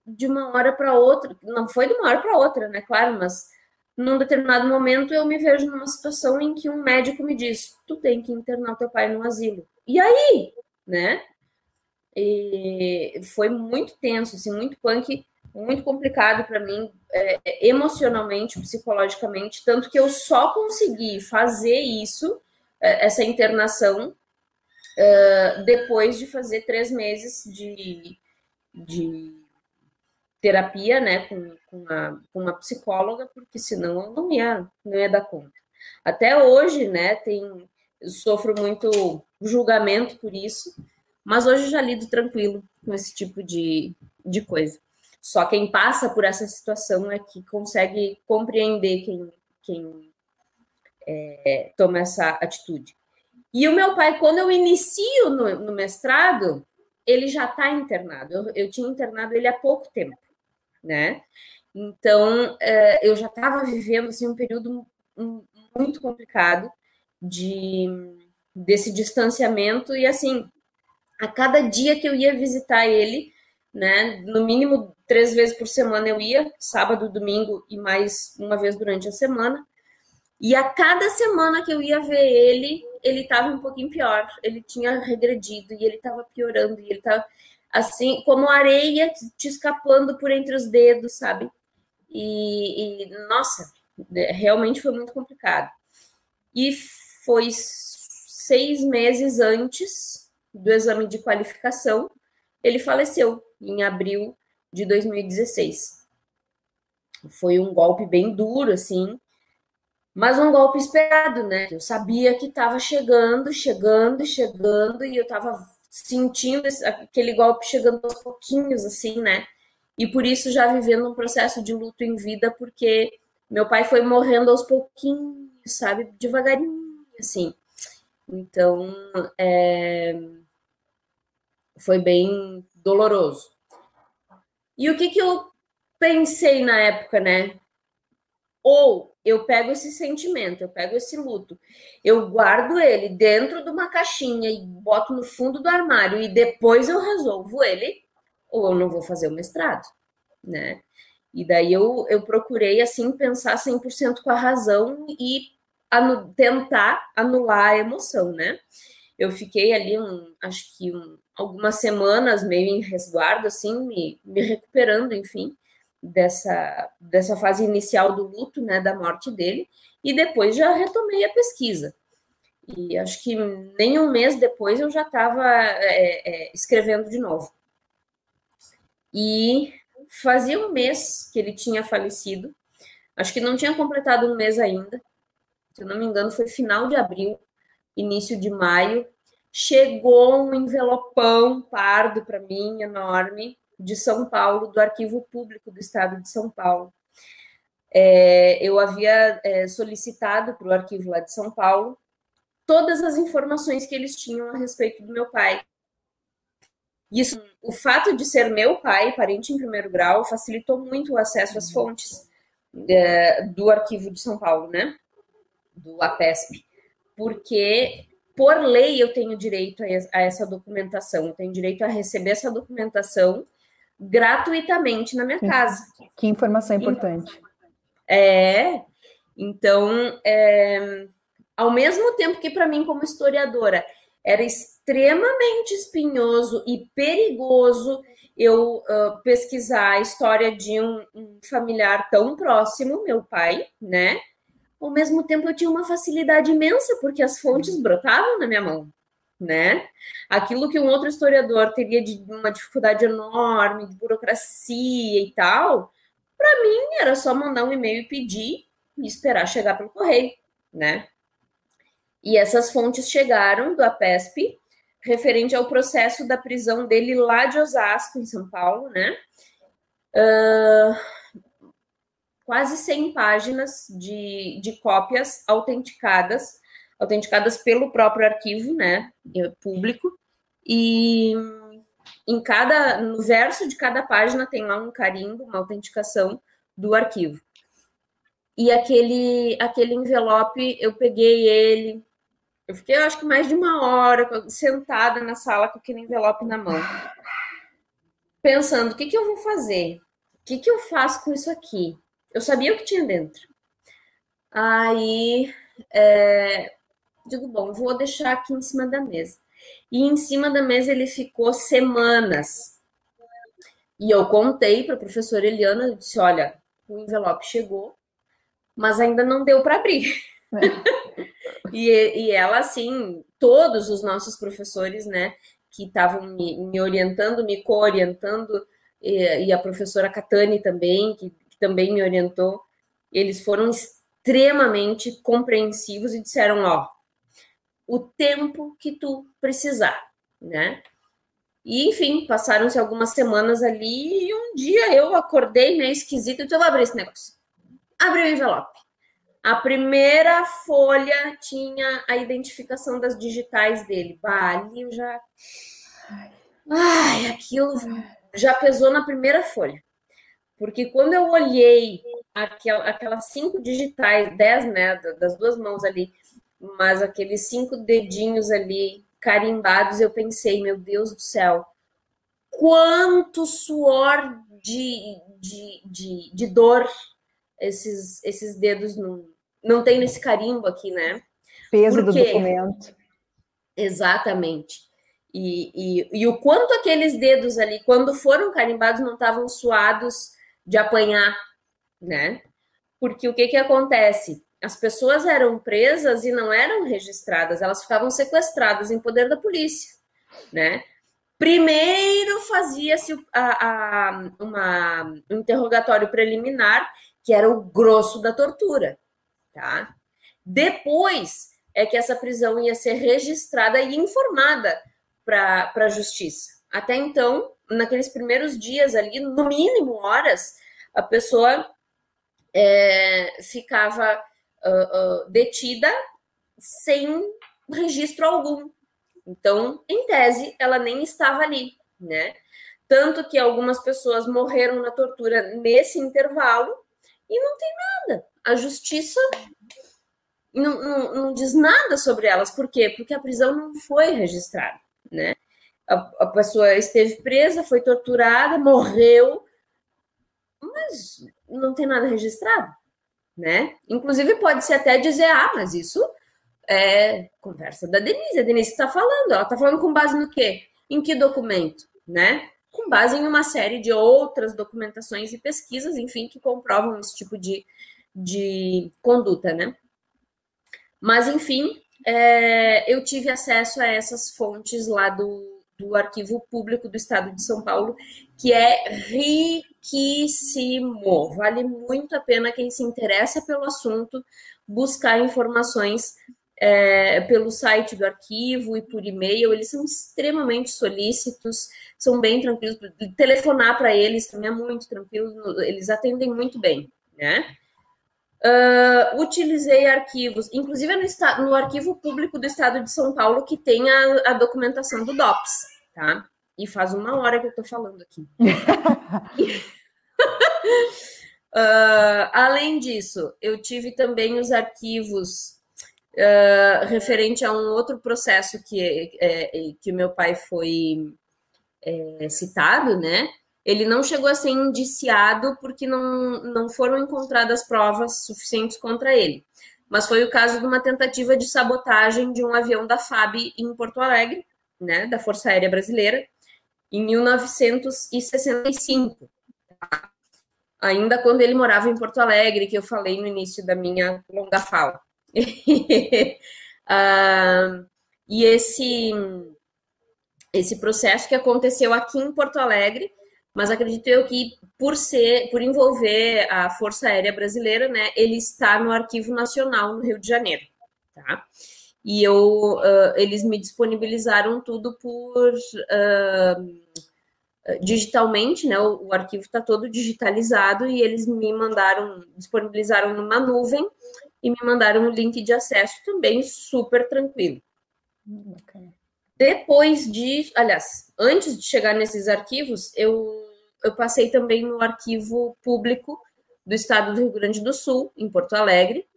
de uma hora para outra, não foi de uma hora para outra, né, claro, mas num determinado momento eu me vejo numa situação em que um médico me diz: tu tem que internar teu pai no asilo. E aí, né? E foi muito tenso, assim, muito punk, muito complicado para mim, é, emocionalmente, psicologicamente, tanto que eu só consegui fazer isso, é, essa internação, é, depois de fazer três meses de, de terapia, né, com, com, uma, com uma psicóloga, porque senão eu não ia, não ia dar conta. Até hoje, né, tem, sofro muito julgamento por isso, mas hoje já lido tranquilo com esse tipo de, de coisa. Só quem passa por essa situação é que consegue compreender quem, quem é, toma essa atitude. E o meu pai, quando eu inicio no, no mestrado, ele já está internado. Eu, eu, tinha internado ele há pouco tempo, né? Então, é, eu já estava vivendo assim, um período muito complicado de desse distanciamento e assim a cada dia que eu ia visitar ele, né, no mínimo três vezes por semana eu ia, sábado, domingo e mais uma vez durante a semana. E a cada semana que eu ia ver ele, ele estava um pouquinho pior. Ele tinha regredido e ele estava piorando e ele estava assim, como areia te escapando por entre os dedos, sabe? E, e nossa, realmente foi muito complicado. E foi seis meses antes do exame de qualificação, ele faleceu em abril de 2016. Foi um golpe bem duro, assim, mas um golpe esperado, né? Eu sabia que estava chegando, chegando, chegando, e eu estava sentindo esse, aquele golpe chegando aos pouquinhos, assim, né? E por isso já vivendo um processo de luto em vida, porque meu pai foi morrendo aos pouquinhos, sabe? Devagarinho, assim. Então, é... foi bem doloroso. E o que, que eu pensei na época, né? Ou eu pego esse sentimento, eu pego esse luto, eu guardo ele dentro de uma caixinha e boto no fundo do armário e depois eu resolvo ele, ou eu não vou fazer o mestrado, né? E daí eu, eu procurei, assim, pensar 100% com a razão e anu tentar anular a emoção, né? Eu fiquei ali, um, acho que um, algumas semanas meio em resguardo, assim, me, me recuperando, enfim dessa, dessa fase inicial do luto, né, da morte dele, e depois já retomei a pesquisa. E acho que nem um mês depois eu já estava é, é, escrevendo de novo. E fazia um mês que ele tinha falecido, acho que não tinha completado um mês ainda, se eu não me engano, foi final de abril, início de maio. Chegou um envelopão pardo para mim, enorme, de São Paulo, do Arquivo Público do Estado de São Paulo. É, eu havia é, solicitado para o arquivo lá de São Paulo todas as informações que eles tinham a respeito do meu pai. Isso, o fato de ser meu pai, parente em primeiro grau, facilitou muito o acesso às fontes é, do arquivo de São Paulo, né? Do APESP, porque por lei eu tenho direito a essa documentação, eu tenho direito a receber essa documentação gratuitamente na minha casa. Que informação importante. É, então, é, ao mesmo tempo que para mim, como historiadora, era extremamente espinhoso e perigoso eu uh, pesquisar a história de um, um, familiar tão próximo, meu pai, né? Ao mesmo tempo, eu tinha uma facilidade imensa, porque as fontes brotavam na minha mão né? Aquilo que um outro historiador teria de uma dificuldade enorme, de burocracia e tal, para mim era só mandar um e-mail e pedir e esperar chegar pelo correio, né? E essas fontes chegaram do APESP, referente ao processo da prisão dele lá de Osasco, em São Paulo, né? Uh, quase 100 páginas de, de cópias autenticadas autenticadas pelo próprio arquivo, né, público, e em cada, no verso de cada página tem lá um carimbo, uma autenticação do arquivo. E aquele, aquele envelope, eu peguei ele, eu fiquei, eu acho que mais de uma hora sentada na sala com aquele envelope na mão, pensando, o que, que eu vou fazer? O que, que eu faço com isso aqui? Eu sabia o que tinha dentro. Aí, é, digo, bom, vou deixar aqui em cima da mesa. E em cima da mesa ele ficou semanas. E eu contei para a professora Eliana, eu disse, olha, o envelope chegou, mas ainda não deu para abrir. É. <laughs> e, e ela, assim, todos os nossos professores, né, que estavam me, me, orientando, me co-orientando, e, e, a professora Catani também, que, que também me orientou, eles foram extremamente compreensivos e disseram, ó, o tempo que tu precisar, né? E, enfim, passaram-se algumas semanas ali e um dia eu acordei meio esquisito e então eu vou abrir esse negócio. Abri o envelope. A primeira folha tinha a identificação das digitais dele. Bah, ali eu já. Ai, aquilo já pesou na primeira folha. Porque quando eu olhei aquelas cinco digitais, dez, né, das duas mãos ali, mas aqueles cinco dedinhos ali carimbados, eu pensei, meu Deus do céu, quanto suor de, de, de, de dor esses, esses dedos não, não tem nesse carimbo aqui, né? Peso do documento. Exatamente. E, e, e o quanto aqueles dedos ali, quando foram carimbados, não estavam suados de apanhar, né? Porque o que, que acontece? As pessoas eram presas e não eram registradas, elas ficavam sequestradas em poder da polícia, né? Primeiro fazia-se um interrogatório preliminar, que era o grosso da tortura, tá? Depois é que essa prisão ia ser registrada e informada para a justiça. Até então, naqueles primeiros dias ali, no mínimo horas, a pessoa é, ficava uh, uh, detida sem registro algum. Então, em tese, ela nem estava ali, né? Tanto que algumas pessoas morreram na tortura nesse intervalo e não tem nada. A justiça não, não, não diz nada sobre elas. Por quê? Porque a prisão não foi registrada, né? A, a pessoa esteve presa, foi torturada, morreu, mas não tem nada registrado né? Inclusive pode-se até dizer, ah, mas isso é conversa da Denise, a Denise está falando, ela está falando com base no quê? Em que documento, né? Com base em uma série de outras documentações e pesquisas, enfim, que comprovam esse tipo de, de conduta, né? Mas, enfim, é, eu tive acesso a essas fontes lá do, do Arquivo Público do Estado de São Paulo, que é riquíssimo. Vale muito a pena quem se interessa pelo assunto buscar informações é, pelo site do arquivo e por e-mail. Eles são extremamente solícitos, são bem tranquilos. Telefonar para eles também é muito tranquilo, eles atendem muito bem, né? Uh, utilizei arquivos, inclusive no, no, arquivo público do Estado de São Paulo, que tem a, a documentação do DOPS, tá? E faz uma hora que eu tô falando aqui. uh, <laughs> <laughs> além disso, eu tive também os arquivos uh, referente a um outro processo que, é, que meu pai foi é, citado, né? Ele não chegou a ser indiciado porque não, não foram encontradas provas suficientes contra ele. Mas foi o caso de uma tentativa de sabotagem de um avião da FAB em Porto Alegre, né, da Força Aérea Brasileira, em 1965, tá? ainda quando ele morava em Porto Alegre, que eu falei no início da minha longa fala. uh, <laughs> e esse, esse processo que aconteceu aqui em Porto Alegre, mas acredito eu que por ser, por envolver a Força Aérea Brasileira, né, ele está no Arquivo Nacional no Rio de Janeiro, tá? E eu uh, eles me disponibilizaram tudo por uh, digitalmente, né? O, o arquivo está todo digitalizado e eles me mandaram, disponibilizaram numa nuvem e me mandaram o um link de acesso também super tranquilo. Depois de, aliás, antes de chegar nesses arquivos, eu, eu passei também no arquivo público do Estado do Rio Grande do Sul, em Porto Alegre,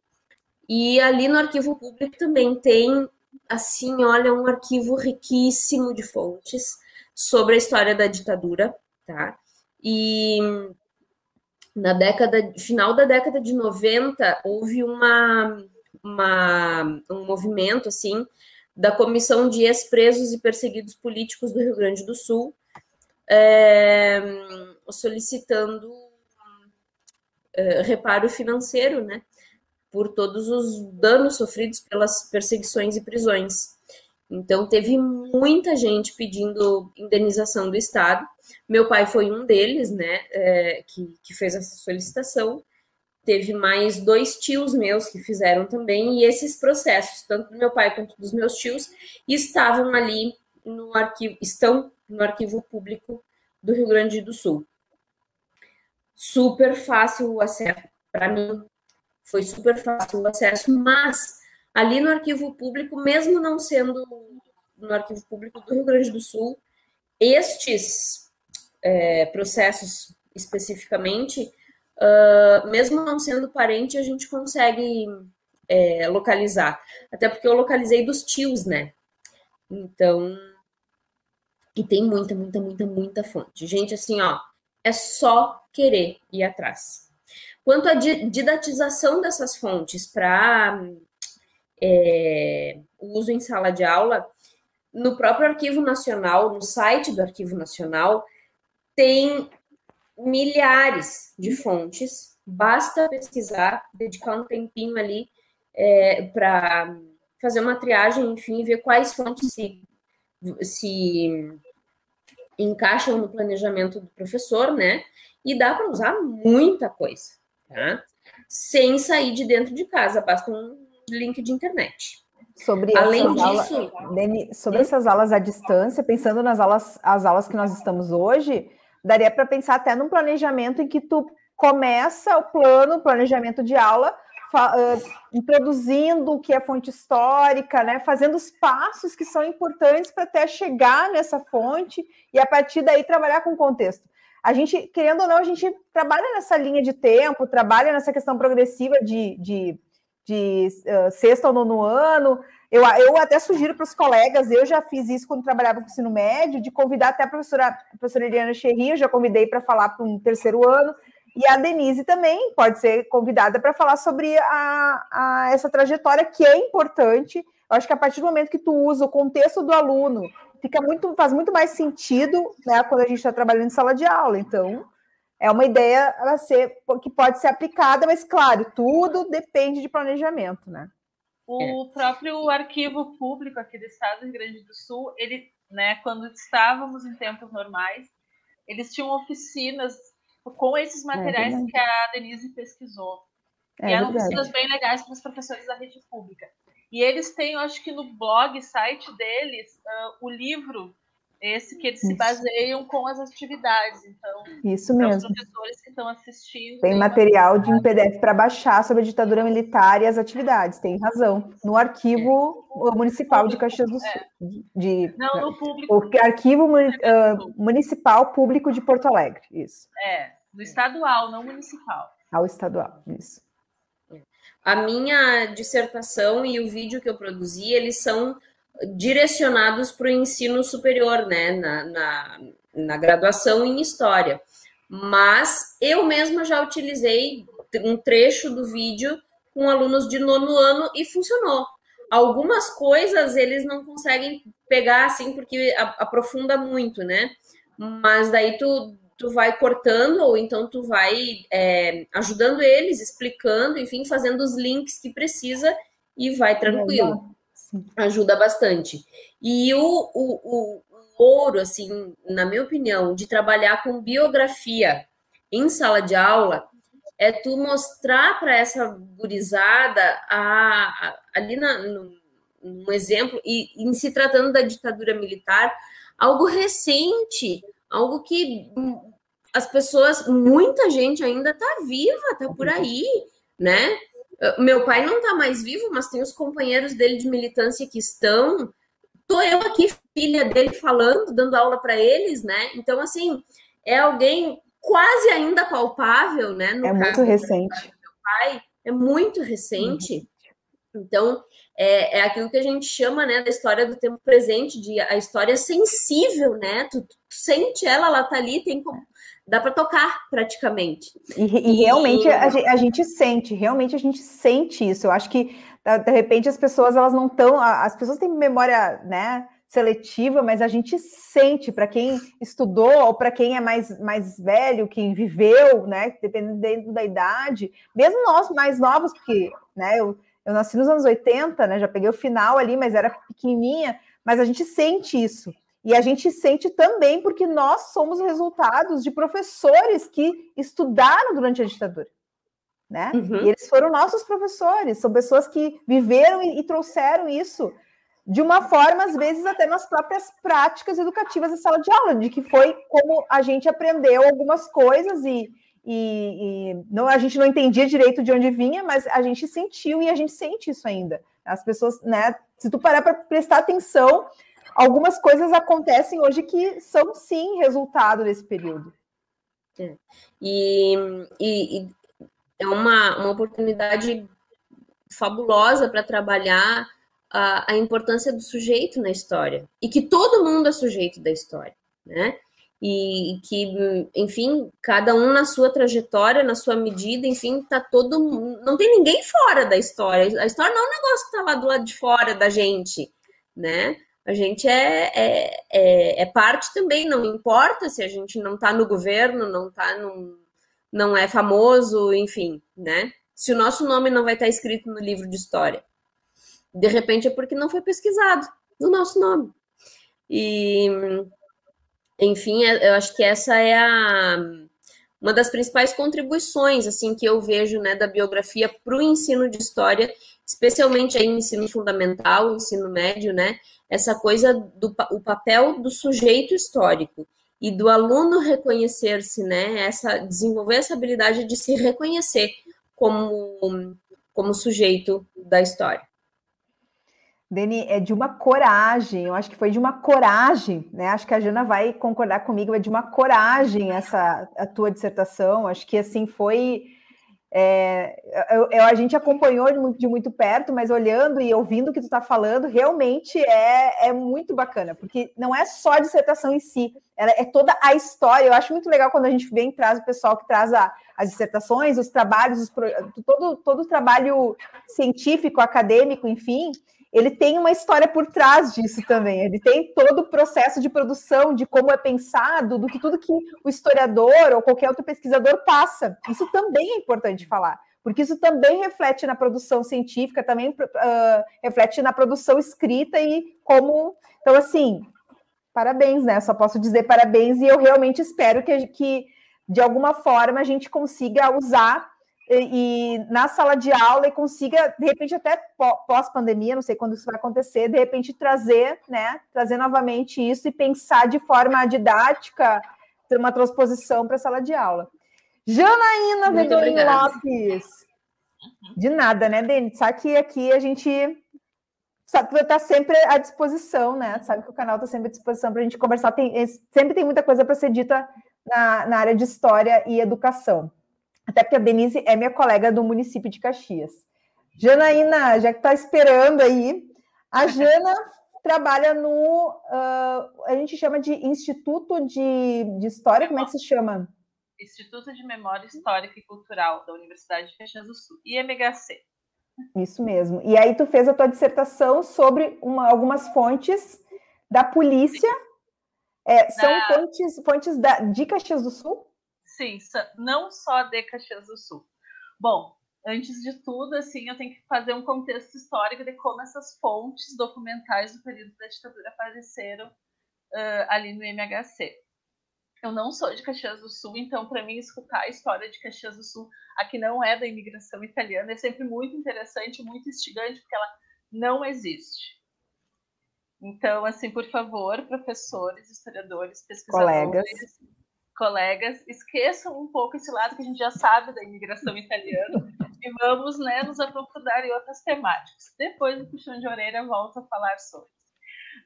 e ali no arquivo público também tem, assim, olha, um arquivo riquíssimo de fontes sobre a história da ditadura, tá? E na década, final da década de 90, houve uma, uma, um movimento, assim, da Comissão de Ex-Presos e Perseguidos Políticos do Rio Grande do Sul, é, solicitando é, reparo financeiro, né? Por todos os danos sofridos pelas perseguições e prisões. Então, teve muita gente pedindo indenização do Estado. Meu pai foi um deles, né, é, que, que fez essa solicitação. teve mais dois tios meus que fizeram também, e esses processos, tanto do meu pai quanto dos meus tios, estavam ali no arquivo, estão no arquivo público do Rio Grande do Sul. Super fácil o acesso para mim, foi super fácil o acesso, mas ali no arquivo público, mesmo não sendo no arquivo público do Rio Grande do Sul, estes é, processos especificamente, uh, mesmo não sendo parente, a gente consegue é, localizar. Até porque eu localizei dos tios, né? Então, e tem muita, muita, muita, muita fonte. Gente, assim, ó, é só querer ir atrás. Quanto à didatização dessas fontes para é, uso em sala de aula, no próprio Arquivo Nacional, no site do Arquivo Nacional, tem milhares de fontes, basta pesquisar, dedicar um tempinho ali é, para fazer uma triagem, enfim, ver quais fontes se, se encaixam no planejamento do professor, né? E dá para usar muita coisa, tá? Sem sair de dentro de casa, basta um link de internet. Sobre Além disso, aulas, sobre essas aulas à distância, pensando nas aulas, as aulas que nós estamos hoje, daria para pensar até num planejamento em que tu começa o plano, o planejamento de aula, uh, introduzindo o que é fonte histórica, né, fazendo os passos que são importantes para até chegar nessa fonte e a partir daí trabalhar com o contexto. A gente, querendo ou não, a gente trabalha nessa linha de tempo, trabalha nessa questão progressiva de, de, de uh, sexto ao nono ano, eu, eu até sugiro para os colegas, eu já fiz isso quando trabalhava com ensino médio, de convidar até a professora, a professora Eliana Cherry, eu já convidei para falar para um terceiro ano, e a Denise também pode ser convidada para falar sobre a, a, essa trajetória que é importante. Eu acho que a partir do momento que tu usa o contexto do aluno, fica muito, faz muito mais sentido né, quando a gente está trabalhando em sala de aula. Então, é uma ideia a ser, que pode ser aplicada, mas claro, tudo depende de planejamento, né? O é. próprio arquivo público aqui do Estado do Rio Grande do Sul, ele, né, quando estávamos em tempos normais, eles tinham oficinas com esses é materiais é que a Denise pesquisou. É e eram verdade. oficinas bem legais para os professores da rede pública. E eles têm, acho que no blog, site deles, uh, o livro esse que eles Isso. se baseiam com as atividades. Então, Isso mesmo. os professores que estão assistindo. Tem material de um PDF para baixar sobre a ditadura militar e as atividades, tem razão. No arquivo é. municipal de Caxias do Sul. É. De, Não, no público. O arquivo uh, municipal público de Porto Alegre. Isso. É, no estadual, não municipal. Ao estadual, isso. A minha dissertação e o vídeo que eu produzi, eles são direcionados para o ensino superior, né, na, na, na, graduação em História. Mas eu mesma já utilizei um trecho do vídeo com alunos de nono ano e funcionou. Algumas coisas eles não conseguem pegar assim, porque aprofunda muito, né? Mas daí tu, tu vai cortando, ou então tu vai é, ajudando eles, explicando, enfim, fazendo os links que precisa e vai tranquilo. Ajuda bastante. E o, o, o, ouro, assim, na minha opinião, de trabalhar com biografia em sala de aula é tu mostrar para essa gurizada a, a, ali na, no, um exemplo, e em se tratando da ditadura militar, algo recente, algo que as pessoas, muita gente ainda está viva, está por aí, né? Meu pai não está mais vivo, mas tem os companheiros dele de militância que estão. Tô eu aqui, filha dele, falando, dando aula para eles, né? Então, assim, é alguém quase ainda palpável, né? é muito recente. Meu pai, é muito recente. Uhum. Então, é, é aquilo que a gente chama, né, da história do tempo presente, de a história sensível, né? Tu, tu sente ela, ela tá ali, tem como dá para tocar praticamente. E, e realmente A, gente, a, gente, sente, realmente a gente sente isso. Eu acho que de repente as pessoas elas não estão, as pessoas têm memória, né? seletiva, mas a gente sente para quem estudou ou para quem é mais, mais velho, quem viveu, né, dependendo da idade, mesmo nós mais novos, porque, né, eu, eu nasci nos anos 80, né, já peguei o final ali, mas era pequenininha, mas a gente sente isso. E a gente sente também porque nós somos resultados de professores que estudaram durante a ditadura. né? Uhum. E eles foram nossos professores, são pessoas que viveram e, e, trouxeram isso de uma forma, às vezes, até nas próprias práticas educativas da sala de aula, de que foi como a gente aprendeu algumas coisas e, e, e não, a gente não entendia direito de onde vinha, mas a gente sentiu e a gente sente isso ainda. As pessoas, né? Se tu parar para prestar atenção, algumas coisas acontecem hoje que são sim resultado desse período. É. E, e, e, é uma, uma oportunidade fabulosa para trabalhar a, a importância do sujeito na história e que todo mundo é sujeito da história, né? E, que, enfim, cada um na sua trajetória, na sua medida, enfim, tá todo mundo. Não tem ninguém fora da história. A história não é um negócio que tá lá do lado de fora da gente, né? A gente é, é, é, é parte também, não importa se a gente não tá no governo, não tá num, não é famoso, enfim, né? Se o nosso nome não vai estar escrito no livro de história, de repente é porque não foi pesquisado o nosso nome. E, enfim, é, eu acho que essa é a uma das principais contribuições assim que eu vejo né, da biografia para o ensino de história, especialmente aí no ensino fundamental, ensino médio, né? Essa coisa do o papel do sujeito histórico e do aluno reconhecer-se, né? Essa desenvolver essa habilidade de se reconhecer como como sujeito da história. Deni, é de uma coragem, eu acho que foi de uma coragem, né? Acho que a Jana vai concordar comigo, é de uma coragem essa a tua dissertação. Acho que assim foi. É, eu, eu, a gente acompanhou de muito, de muito, perto, mas olhando e ouvindo o que tu está falando, realmente é, é muito bacana, porque não é só a dissertação em si, ela é toda a história. Eu acho muito legal quando a gente vem traz o pessoal que traz a, as dissertações, os trabalhos, os, todo, todo o trabalho científico, acadêmico, enfim ele tem uma história por trás disso também. Ele tem todo o processo de produção, de como é pensado, do que tudo que o historiador ou qualquer outro pesquisador passa. Isso também é importante falar, porque isso também reflete na produção científica, também uh, reflete na produção escrita e como. Então, assim, parabéns, né? Só posso dizer parabéns e eu realmente espero que, que de alguma forma a gente consiga usar e, e, na sala de aula e consiga, de repente, até pós-pandemia, não sei quando isso vai acontecer, de repente trazer, né, trazer novamente isso e pensar de forma didática, ter uma transposição para a sala de aula. Janaína Vedorim Lopes. De nada, né, Deni? Sabe que aqui a gente sabe que está sempre à disposição, né? Sabe que o canal está sempre à disposição para a gente conversar. Tem, sempre tem muita coisa para ser dita na, na área de história e educação. Até porque a Denise é minha colega do município de Caxias. Janaína, já que está esperando aí, a Jana <laughs> trabalha no. Uh, a gente chama de Instituto de, de História, como é que se chama? Instituto de Memória Histórica e Cultural da Universidade de Caxias do Sul, IMHC. Isso mesmo. E aí tu fez a tua dissertação sobre uma, algumas fontes da polícia. É, são fontes, fontes da, de Caxias do Sul? Sim, não só de Caxias do Sul. Bom, antes de tudo, assim, eu tenho que fazer um contexto histórico de como essas fontes documentais do período da ditadura apareceram uh, ali no MHC. Eu não sou de Caxias do Sul, então para mim escutar a história de Caxias do Sul, aqui não é da imigração italiana, é sempre muito interessante, muito instigante, porque ela não existe. Então, assim, por favor, professores, historiadores, pesquisadores, Colegas colegas, esqueçam um pouco esse lado que a gente já sabe da imigração <laughs> italiana e vamos né, nos aprofundar em outras temáticas. Depois do puxão de orelha, volto a falar sobre.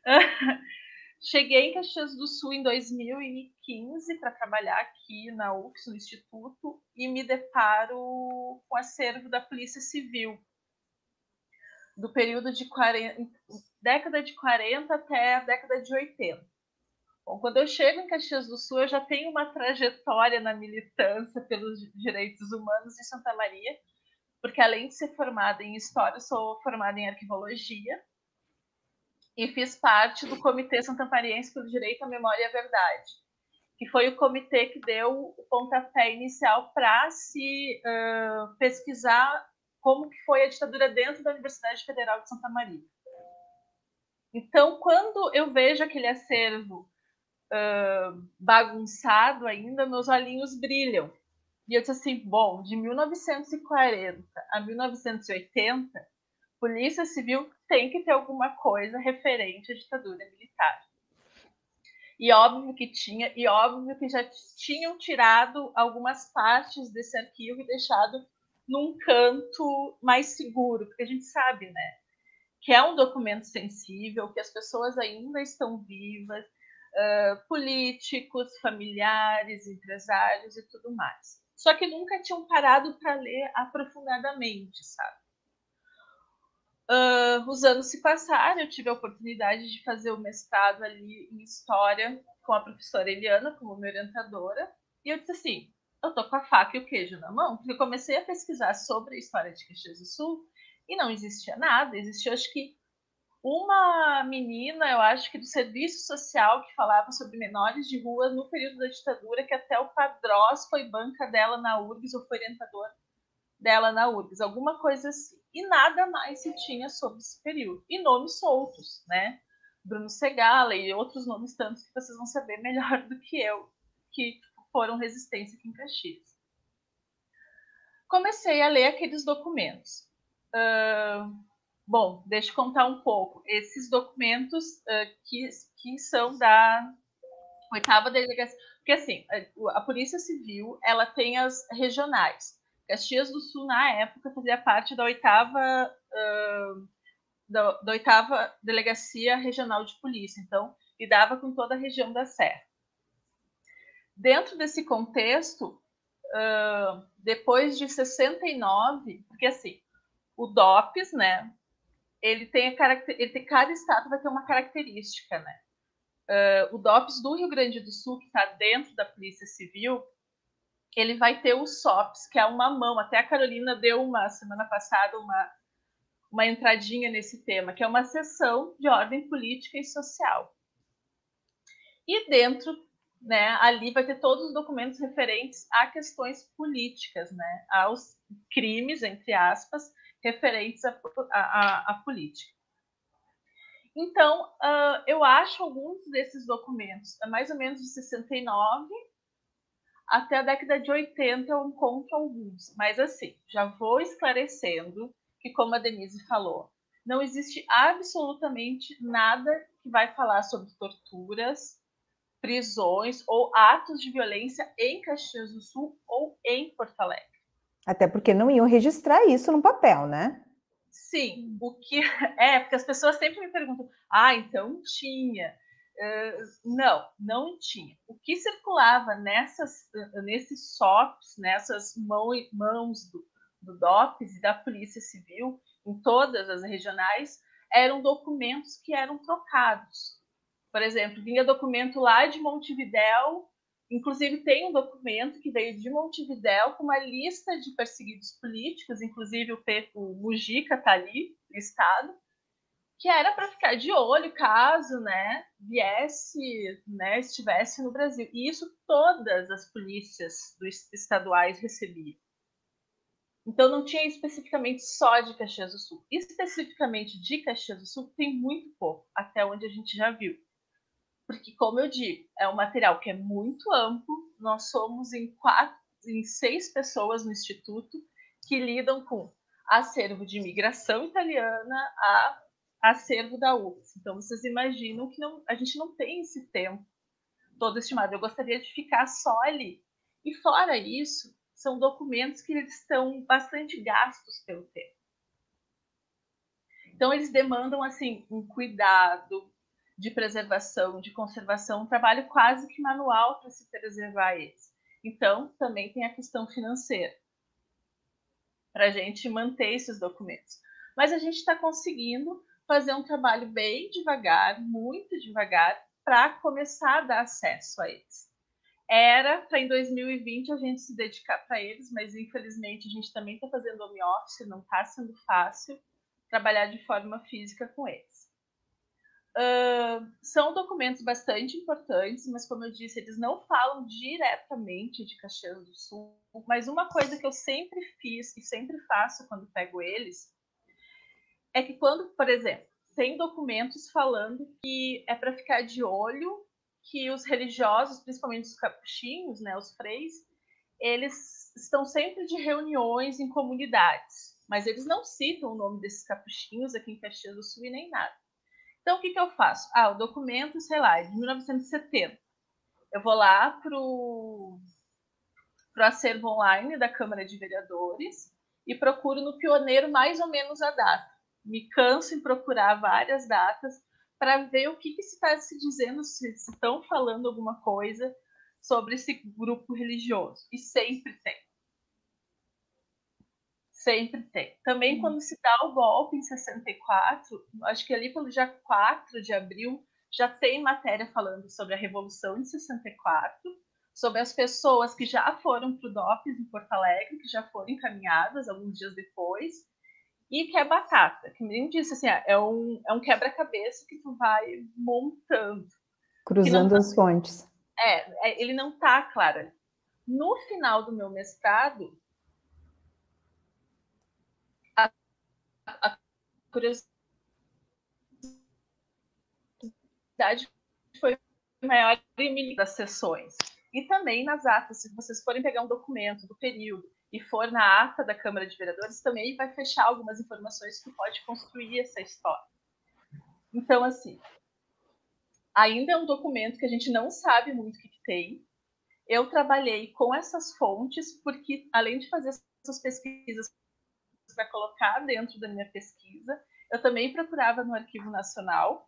<laughs> Cheguei em Caxias do Sul em 2015 para trabalhar aqui na UFS, no Instituto, e me deparo com o acervo da Polícia Civil, do período de 40, década de 40 até a década de 80. Bom, quando eu chego em Caxias do Sul, eu já tenho uma trajetória na militância pelos direitos humanos em Santa Maria, porque além de ser formada em História, sou formada em Arquivologia e fiz parte do Comitê Santamariense pelo Direito à Memória e à Verdade, que foi o comitê que deu o pontapé inicial para se uh, pesquisar como que foi a ditadura dentro da Universidade Federal de Santa Maria. Então, quando eu vejo aquele acervo uh, bagunçado ainda, meus olhinhos brilham. E eu disse assim, bom, de 1940 a 1980, Polícia Civil tem que ter alguma coisa referente à ditadura militar. E óbvio que tinha, e óbvio que já tinham tirado algumas partes desse arquivo e deixado num canto mais seguro, porque a gente sabe, né, que é um documento sensível, que as pessoas ainda estão vivas, uh, políticos, familiares, empresários e tudo mais. Só que nunca tinham parado para ler aprofundadamente, sabe? Uh, os anos se passaram, eu tive a oportunidade de fazer o mestrado ali em História com a professora Eliana como minha orientadora, e eu disse assim, eu tô com a faca e o queijo na mão, porque eu comecei a pesquisar sobre a história de Caxias do Sul e não existia nada, existia acho que uma menina, eu acho que do serviço social, que falava sobre menores de rua no período da ditadura, que até o Padrós foi banca dela na URGS, ou foi orientador dela na URGS, alguma coisa assim e nada mais se tinha sobre esse período. E nomes soltos, né? Bruno Segala e outros nomes tantos que vocês vão saber melhor do que eu, que foram resistência aqui em Caxias. Comecei a ler aqueles documentos. Uh, bom, deixa eu contar um pouco. Esses documentos uh, que, que são da oitava delegacia. Porque, assim, a, a Polícia Civil ela tem as regionais. Caxias do Sul, na época, fazia parte da oitava, uh, da, oitava Delegacia Regional de Polícia, então lidava com toda a região da Serra. Dentro desse contexto, uh, depois de 69, porque assim, o DOPS, né, ele tem, a cada estado vai ter uma característica, né? Uh, o DOPS do Rio Grande do Sul, que está dentro da Polícia Civil, ele vai ter o SOPS, que é uma mão. Até a Carolina deu uma semana passada uma, uma entradinha nesse tema, que é uma sessão de ordem política e social. E dentro, né, ali vai ter todos os documentos referentes a questões políticas, né, aos crimes, entre aspas, referentes à, à, à política. Então, uh, eu acho alguns desses documentos, é mais ou menos de 69 até a década de 80 eu encontro alguns, mas assim, já vou esclarecendo que, como a Denise falou, não existe absolutamente nada que vai falar sobre torturas, prisões ou atos de violência em Caxias do Sul ou em Porto Alegre. Até porque não iam registrar isso no papel, né? Sim, o que <laughs> é, porque as pessoas sempre me perguntam: ah, então tinha. Uh, não, não tinha. O que circulava nessas, nesses SOPs, nessas mão, mãos do, do DOPS e da Polícia Civil, em todas as regionais, eram documentos que eram trocados. Por exemplo, vinha documento lá de Montevidéu, inclusive tem um documento que veio de Montevidéu com uma lista de perseguidos políticos, inclusive o, o Mujica está ali listado, que era para ficar de olho caso, né, viesse, né, estivesse no Brasil. E isso todas as polícias estaduais recebiam. Então não tinha especificamente só de Caxias do Sul. Especificamente de Caxias do Sul tem muito pouco, até onde a gente já viu. Porque, como eu digo, é um material que é muito amplo. Nós somos em quatro, em seis pessoas no Instituto que lidam com acervo de imigração italiana a acervo da UFS. Então, vocês imaginam que não, a gente não tem esse tempo todo estimado. Eu gostaria de ficar só ali. E fora isso, são documentos que eles estão bastante gastos pelo tempo. Então, eles demandam assim um cuidado de preservação, de conservação, um trabalho quase que manual para se preservar eles. Então, também tem a questão financeira para a gente manter esses documentos. Mas a gente está conseguindo fazer um trabalho bem devagar, muito devagar, para começar a dar acesso a eles. Era para em 2020 a gente se dedicar para eles, mas infelizmente a gente também está fazendo home office, não está sendo fácil trabalhar de forma física com eles. Uh, são documentos bastante importantes, mas como eu disse, eles não falam diretamente de Caxias do Sul. Mas uma coisa que eu sempre fiz e sempre faço quando pego eles é que quando, por exemplo, tem documentos falando que é para ficar de olho que os religiosos, principalmente os capuchinhos, né, os freis, eles estão sempre de reuniões em comunidades, mas eles não citam o nome desses capuchinhos aqui em Caxias do Sul e nem nada. Então, o que, que eu faço? Ah, o documento, sei lá, é de 1970. Eu vou lá para o acervo online da Câmara de Vereadores e procuro no pioneiro mais ou menos a data. Me canso em procurar várias datas para ver o que, que se está se dizendo, se, se estão falando alguma coisa sobre esse grupo religioso. E sempre tem. Sempre tem. Também uhum. quando se dá o golpe em 64, acho que ali pelo dia 4 de abril, já tem matéria falando sobre a Revolução em 64, sobre as pessoas que já foram para o DOPS em Porto Alegre, que já foram encaminhadas alguns dias depois, e que é batata, que nem disse, assim, é um, é um quebra-cabeça que tu vai montando. Cruzando tá, as fontes. É, é, ele não está claro. No final do meu mestrado, a, a curiosidade foi maior em das sessões. E também nas atas, se vocês forem pegar um documento do período e for na ata da Câmara de Vereadores, também vai fechar algumas informações que pode construir essa história. Então, assim, ainda é um documento que a gente não sabe muito o que, que tem. Eu trabalhei com essas fontes, porque além de fazer essas pesquisas para colocar dentro da minha pesquisa, eu também procurava no Arquivo Nacional,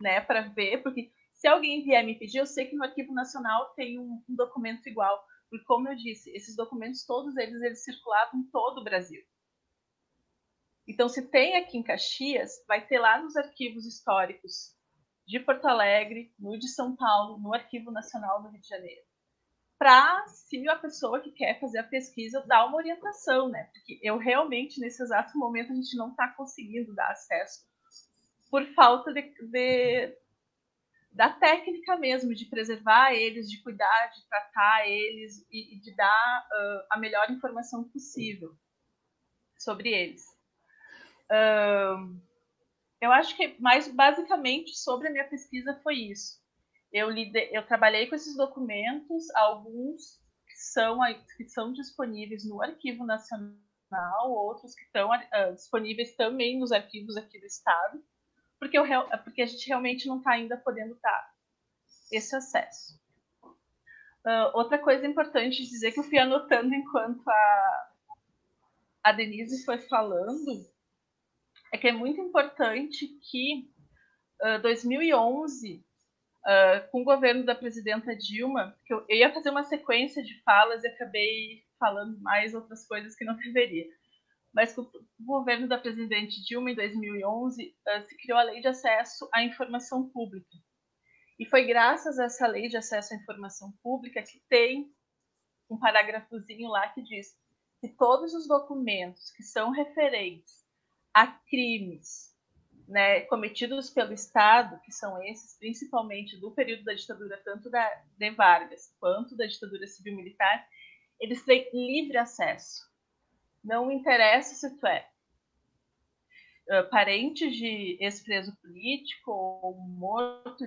né, para ver, porque se alguém vier me pedir, eu sei que no Arquivo Nacional tem um, um documento igual, porque como eu disse, esses documentos todos eles eles circulavam em todo o Brasil. Então, se tem aqui em Caxias, vai ter lá nos arquivos históricos de Porto Alegre, no de São Paulo, no Arquivo Nacional do Rio de Janeiro. Para, se a pessoa que quer fazer a pesquisa, dar uma orientação, né? Porque eu realmente, nesse exato momento, a gente não está conseguindo dar acesso por falta de, de, da técnica mesmo, de preservar eles, de cuidar, de tratar eles e, e de dar uh, a melhor informação possível sobre eles. Uh, eu acho que mais basicamente sobre a minha pesquisa foi isso. Eu, lide, eu trabalhei com esses documentos, alguns que são, que são disponíveis no Arquivo Nacional, outros que estão uh, disponíveis também nos arquivos aqui do Estado porque, eu, porque a gente realmente não está ainda podendo dar esse acesso. Uh, outra coisa importante dizer que eu fui anotando enquanto a, a Denise foi falando é que é muito importante que uh, 2011, uh, com o governo da presidenta Dilma, que eu, eu ia fazer uma sequência de falas e acabei falando mais outras coisas que não <laughs> deveria mas com o governo da presidente Dilma, em 2011, eh, se criou a Lei de Acesso à Informação Pública. E foi graças a essa Lei de Acesso à Informação Pública que tem um parágrafozinho lá que diz que todos os documentos que são referentes a crimes né, cometidos pelo Estado, que são esses principalmente do período da ditadura, tanto da, de Vargas quanto da ditadura civil-militar, eles têm livre acesso não interessa se tu é parente de ex-preso político ou morto,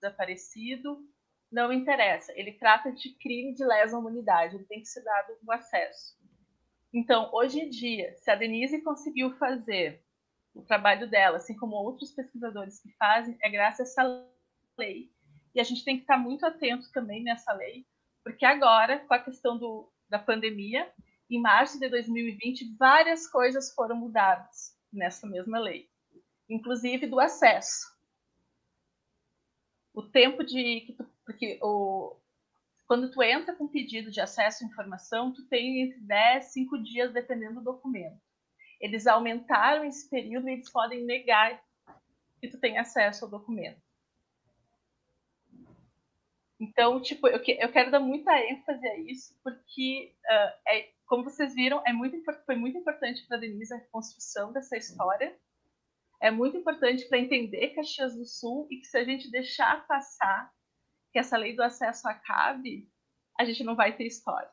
desaparecido, não interessa. Ele trata de crime de lesa humanidade, ele tem que ser dado o acesso. Então, hoje em dia, se a Denise conseguiu fazer o trabalho dela, assim como outros pesquisadores que fazem, é graças a essa lei. E a gente tem que estar muito atento também nessa lei, porque agora, com a questão do, da pandemia, em março de 2020, várias coisas foram mudadas nessa mesma lei, inclusive do acesso. O tempo de porque o quando tu entra com pedido de acesso à informação, tu tem entre 10 e 5 dias dependendo do documento. Eles aumentaram esse período e eles podem negar que tu tem acesso ao documento. Então, tipo, eu, que, eu quero dar muita ênfase a isso, porque uh, é, como vocês viram, é muito, foi muito importante para a Denise a reconstrução dessa história. É muito importante para entender Caxias do Sul e que se a gente deixar passar que essa lei do acesso acabe, a gente não vai ter história.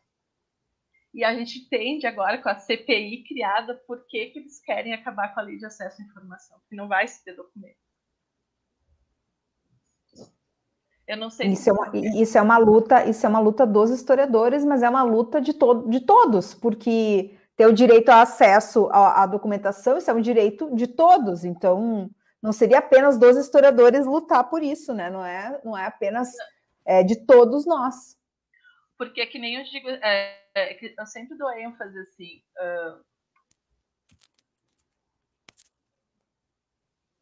E a gente entende agora com a CPI criada por que, que eles querem acabar com a lei de acesso à informação, que não vai se ter documento. Eu não sei. Isso, é uma, isso é uma luta, isso é uma luta dos historiadores, mas é uma luta de, to de todos, porque ter o direito ao acesso à, à, documentação, isso é um direito de todos. Então, não seria apenas dos historiadores lutar por isso, né? Não é, não é apenas é, de todos nós. Porque que nem eu digo, é, é, eu sempre dou ênfase assim. Uh,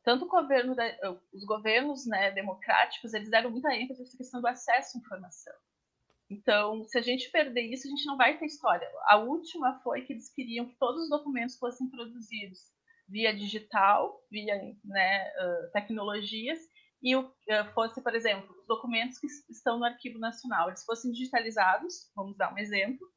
tanto o governo da, os governos né, democráticos eles deram muita ênfase nessa questão do acesso à informação. Então, se a gente perder isso, a gente não vai ter história. A última foi que eles queriam que todos os documentos fossem produzidos via digital, via né, uh, tecnologias, e uh, fosse, por exemplo, os documentos que estão no Arquivo Nacional, eles fossem digitalizados, vamos dar um exemplo,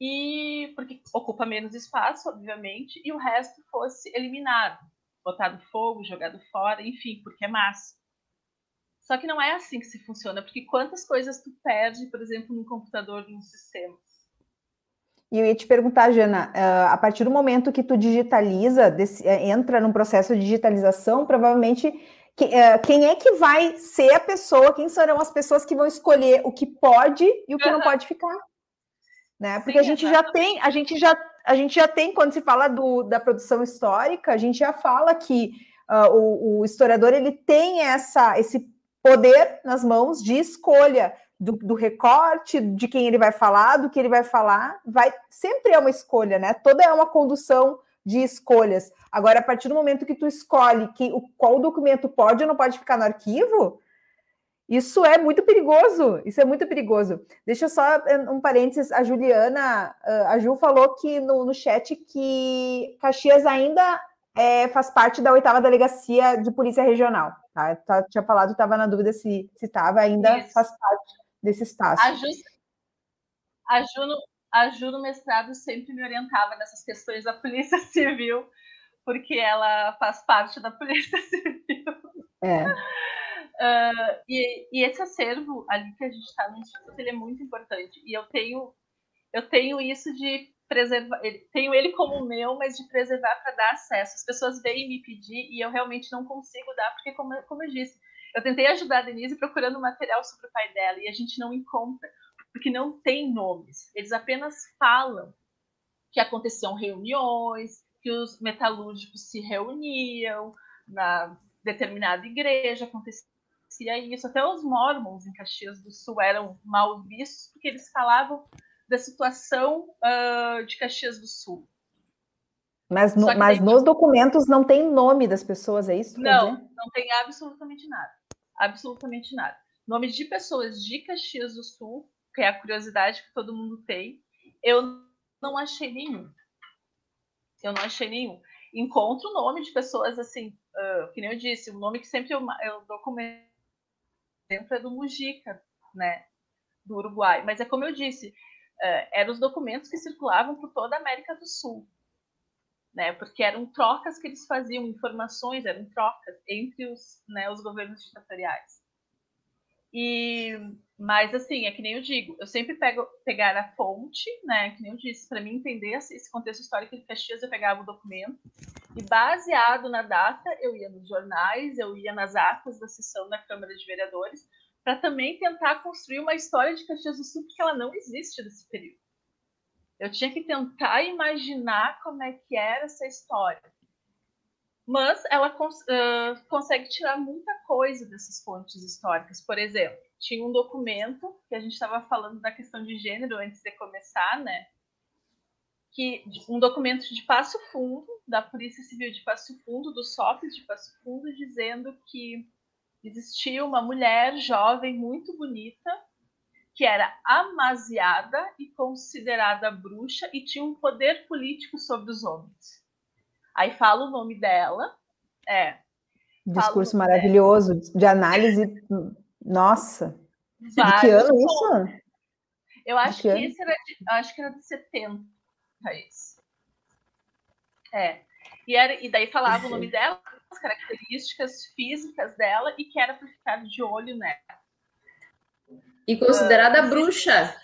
e porque ocupa menos espaço, obviamente, e o resto fosse eliminado botado fogo, jogado fora, enfim, porque é massa. Só que não é assim que se funciona, porque quantas coisas tu perde, por exemplo, num computador, num sistema? E eu ia te perguntar, Jana, a partir do momento que tu digitaliza, entra num processo de digitalização, provavelmente quem é que vai ser a pessoa, quem serão as pessoas que vão escolher o que pode e o que uhum. não pode ficar? Né? Porque Sim, a gente já tem, a gente já a gente já tem, quando se fala do, da produção histórica, a gente já fala que uh, o, o, historiador ele tem essa, esse poder nas mãos de escolha do, do, recorte, de quem ele vai falar, do que ele vai falar, vai sempre é uma escolha, né? Toda é uma condução de escolhas. Agora, a partir do momento que tu escolhe que, o, qual documento pode ou não pode ficar no arquivo, isso é muito perigoso, isso é muito perigoso. Deixa eu só eh, um parênteses, a Juliana, eh, a Ju falou que no, no chat que Caxias ainda é, faz parte da oitava delegacia de polícia regional, tá? tá tinha falado, estava na dúvida se estava, ainda isso. faz parte desse espaço. A Ju, a, Ju no, a Ju no mestrado sempre me orientava nessas questões da polícia <laughs> civil, porque ela faz parte da polícia <laughs> civil. É. E, e, esse acervo ali que a gente está no instituto ele é muito importante. E eu tenho eu tenho isso de preservar tenho ele como meu mas de preservar para dar acesso. As pessoas vêm me pedir e eu realmente não consigo dar porque como, como eu disse eu tentei ajudar a Denise procurando material sobre o pai dela e a gente não encontra porque não tem nomes. Eles apenas falam que aconteciam reuniões que os metalúrgicos se reuniam na determinada igreja acontecia acontecia isso. Até os mormons em Caxias do Sul eram mal vistos porque eles falavam da situação uh, de Caxias do Sul. Mas, no, mas nos documentos não tem nome das pessoas, é isso? Não, não tem absolutamente nada. Absolutamente nada. Nomes de pessoas de Caxias do Sul, que é a curiosidade que todo mundo tem, eu não achei nenhum. Eu não achei nenhum. Encontro o nome de pessoas assim, uh, que nem eu disse, o nome que sempre eu, eu documento exemplo é do Mujica, né, do Uruguai. Mas é como eu disse, uh, eram os documentos que circulavam por toda a América do Sul, né, porque eram trocas que eles faziam, informações, eram trocas entre os, né, os governos ditatoriais. E, mas assim, é que nem eu digo, eu sempre pego pegar a fonte, né, que nem eu disse, para mim entender esse contexto histórico de Caxias, eu pegava o documento e baseado na data, eu ia nos jornais, eu ia nas atas da sessão da Câmara de Vereadores, para também tentar construir uma história de Caxias do Sul, porque ela não existe nesse período. Eu tinha que tentar imaginar como é que era essa história. Mas ela cons uh, consegue tirar muita coisa dessas fontes históricas. Por exemplo, tinha um documento que a gente estava falando da questão de gênero antes de começar, né? que um documento de Passo Fundo, da Polícia Civil de Passo Fundo, do SOFIS de Passo Fundo, dizendo que existia uma mulher jovem muito bonita que era amaziada e considerada bruxa e tinha um poder político sobre os homens. Aí fala o nome dela, é. Discurso maravilhoso dela. de análise, nossa. Vários de que ano isso? Eu acho que, que esse era de, acho que era de 70 país. É. E, era, e daí falava o nome dela, as características físicas dela e que era para ficar de olho nela. E considerada uh, bruxa.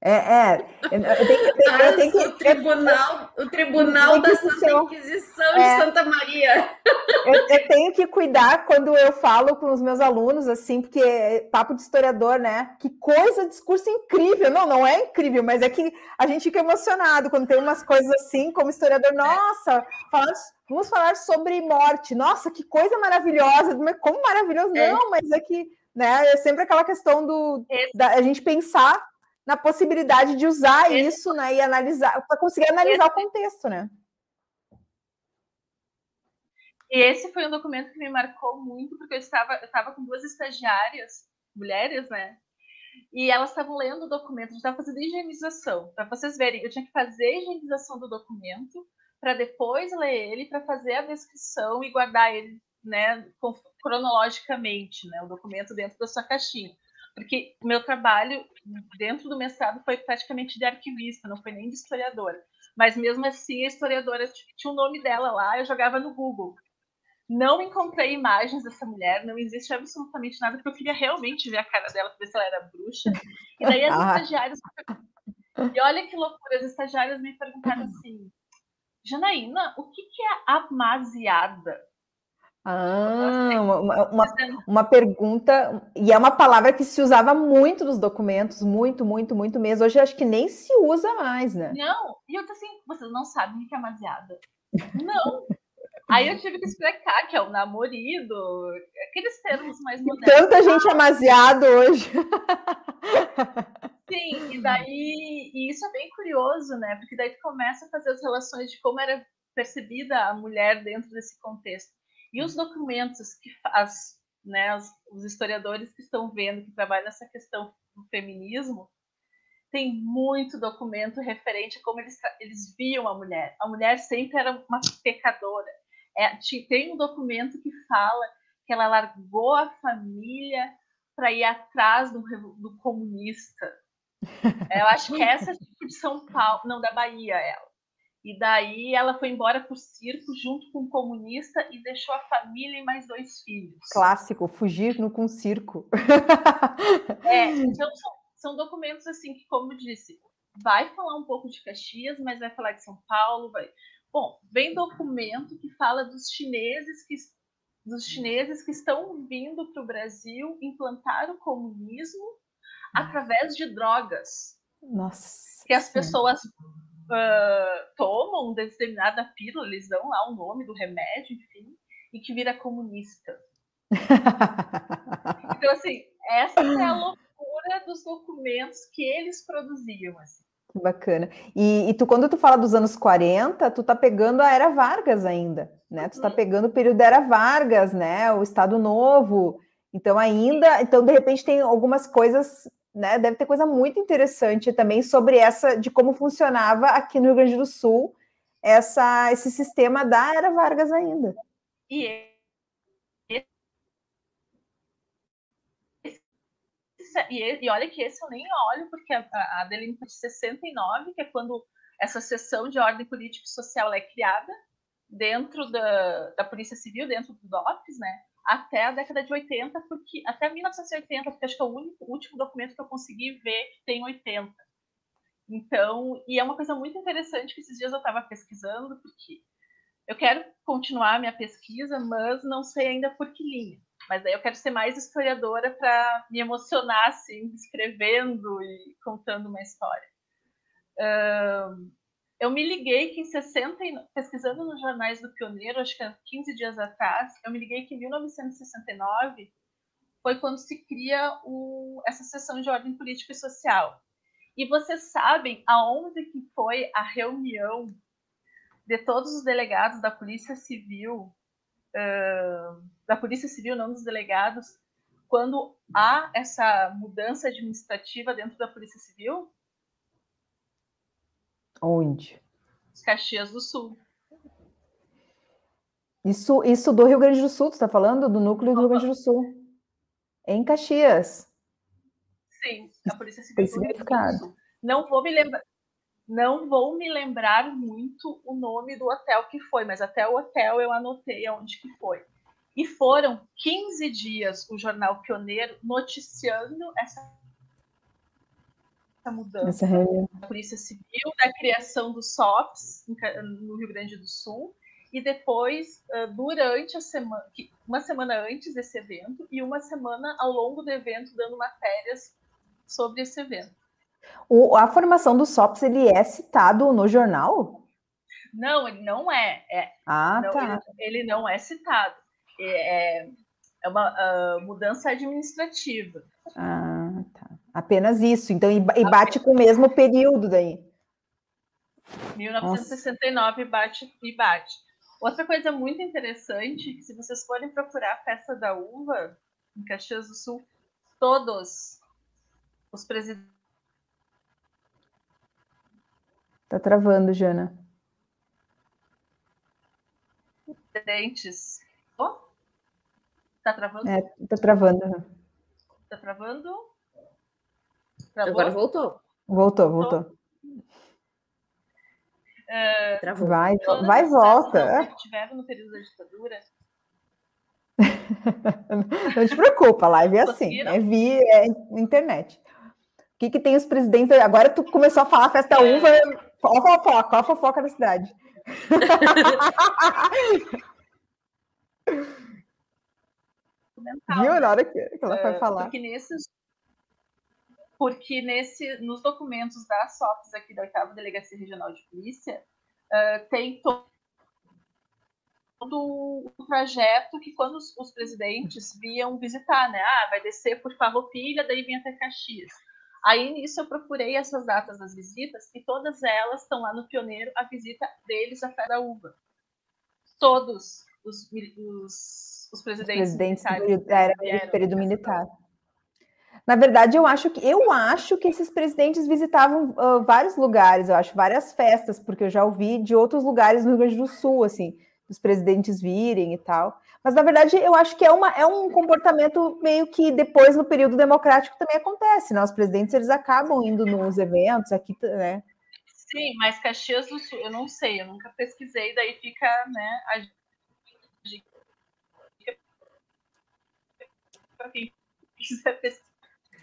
É, é. Eu tenho, eu eu tenho que, o tribunal, o tribunal da Santa Inquisição é, de Santa Maria. Eu, tenho que cuidar quando eu falo com os meus alunos, assim, porque é papo de historiador, né? Que coisa, discurso incrível. Não, não é incrível, mas é que a gente fica emocionado quando tem umas coisas assim, como historiador. Nossa, falar, vamos falar sobre morte. Nossa, que coisa maravilhosa. Como maravilhoso? É. Não, mas é que né, é sempre aquela questão do da, a gente pensar na possibilidade de usar isso, né, e analisar, para conseguir analisar o contexto, né? E esse foi um documento que me marcou muito, porque eu estava, eu estava com duas estagiárias, mulheres, né? E elas estavam lendo o documento, a gente estava fazendo higienização. Para vocês verem, eu tinha que fazer a higienização do documento, para depois ler ele, para fazer a descrição e guardar ele né, cronologicamente, né, o documento dentro da sua caixinha porque o meu trabalho dentro do mestrado foi praticamente de arquivista, não foi nem de historiadora. Mas mesmo assim, a historiadora tinha o nome dela lá, eu jogava no Google. Não encontrei imagens dessa mulher, não existe absolutamente nada, porque eu queria realmente ver a cara dela para ver se ela era bruxa. E daí as <laughs> ah. estagiárias. E olha que loucura, as estagiárias me perguntaram assim: Janaína, o que, que é amasiada? Ah, uma, uma, uma, pergunta, e é uma palavra que se usava muito nos documentos, muito, muito, muito mesmo. Hoje acho que nem se usa mais, né? Não, e eu tô assim, vocês não sabem o que é amaziada. Não. Aí eu tive que explicar que é o namorido, aqueles termos mais modernos. Tanta gente amaziado hoje. Sim, e daí, e isso é bem curioso, né? Porque daí tu começa a fazer as relações de como era percebida a mulher dentro desse contexto. E os documentos que as, né, os, os historiadores que estão vendo, que trabalham nessa questão do feminismo, tem muito documento referente a como eles, eles viam a mulher. A mulher sempre era uma pecadora. É, tem um documento que fala que ela largou a família para ir atrás do, do comunista. Eu acho que <laughs> essa é tipo de São Paulo, não, da Bahia, ela. E daí ela foi embora para o circo junto com um comunista e deixou a família e mais dois filhos. Clássico, fugir no com circo. É, <laughs> então são, são documentos assim que, como disse, vai falar um pouco de Caxias, mas vai falar de São Paulo, vai. Bom, vem documento que fala dos chineses que dos chineses que estão vindo para o Brasil implantar o comunismo através de drogas. Nossa. Que as pessoas uh, tomam determinada pílula, eles dão lá o nome do remédio, enfim, e que vira comunista. <laughs> então, assim, essa é a loucura dos documentos que eles produziam. Assim. Que bacana. E, e, tu, quando tu fala dos anos 40, tu tá pegando a Era Vargas ainda, né? Tu tá uhum. pegando o período da Era Vargas, né? O Estado Novo. Então, ainda, então, de repente, tem algumas coisas né? Deve ter coisa muito interessante também sobre essa de como funcionava aqui no Rio Grande do Sul essa, esse sistema da Era Vargas ainda. E, e, e olha que esse eu nem olho, porque a, a delinquência de 69, que é quando essa seção de ordem política e social é criada dentro da, da Polícia Civil, dentro do DOPS, né? Até a década de 80, porque até 1980, porque acho que é o único, último documento que eu consegui ver que tem 80. Então, e é uma coisa muito interessante que esses dias eu estava pesquisando, porque eu quero continuar a minha pesquisa, mas não sei ainda por que linha. Mas daí eu quero ser mais historiadora para me emocionar, assim, escrevendo e contando uma história. Um, eu me liguei que em 60, pesquisando nos jornais do Pioneiro, acho que há 15 dias atrás, eu me liguei que em 1969 foi quando se cria o, essa seção de ordem política e social. E vocês sabem aonde que foi a reunião de todos os delegados da Polícia Civil, uh, da Polícia Civil, não dos delegados, quando há essa mudança administrativa dentro da Polícia Civil? Onde? Caxias do Sul. Isso, isso do Rio Grande do Sul, tu está falando? Do núcleo do Rio Grande do Sul. Em Caxias. Sim, a Polícia Civil. Tem significado. Não vou me lembrar. Não vou me lembrar muito o nome do hotel que foi, mas até o hotel eu anotei aonde que foi. E foram 15 dias o jornal Pioneiro noticiando essa mudança da Polícia Civil, da criação do SOPS no Rio Grande do Sul, e depois, durante a semana, uma semana antes desse evento e uma semana ao longo do evento, dando matérias sobre esse evento. O, a formação do SOPS, ele é citado no jornal? Não, ele não é. é ah, não, tá. Ele, ele, não é citado. É, é, é uma uh, mudança administrativa. Ah. Apenas isso. Então, e, e bate com o mesmo período daí. 1969 bate e bate. Outra coisa muito interessante, se vocês forem procurar a festa da uva em Caxias do Sul, todos os presidentes. Tá travando, Jana. Presidentes. Oh? Tá travando? É, tá travando. Tá travando? Travou? Agora voltou. Voltou, voltou. É, vai, vai e volta. Que tiveram no período da ditadura. Não te preocupa, a live é assim, é via é internet. O que, que tem os presidentes? Agora tu começou a falar festa é. uva, qual a fofoca? Qual a fofoca da cidade? Viu na hora que, que ela foi é, falar? Porque nesses porque nesse, nos documentos da SOPS aqui da oitava Delegacia Regional de Polícia, uh, tem todo o trajeto que quando os, os, presidentes viam visitar, né? Ah, vai descer por Farroupilha, daí vem até Caxias. Aí nisso eu procurei essas datas das visitas e todas elas estão lá no pioneiro a visita deles à Fé da Uva. Todos os, os, os presidentes, os presidentes do, era do período militar. Na verdade, eu acho que eu acho que esses presidentes visitavam uh, vários lugares, eu acho várias festas, porque eu já ouvi de outros lugares no Rio Grande do Sul, assim, os presidentes virem e tal. Mas na verdade, eu acho que é, uma, é um comportamento meio que depois no período democrático também acontece, né? Os presidentes eles acabam indo nos eventos aqui, né? Sim, mas Caxias do Sul, eu não sei, eu nunca pesquisei, daí fica, né, a quiser pesquisar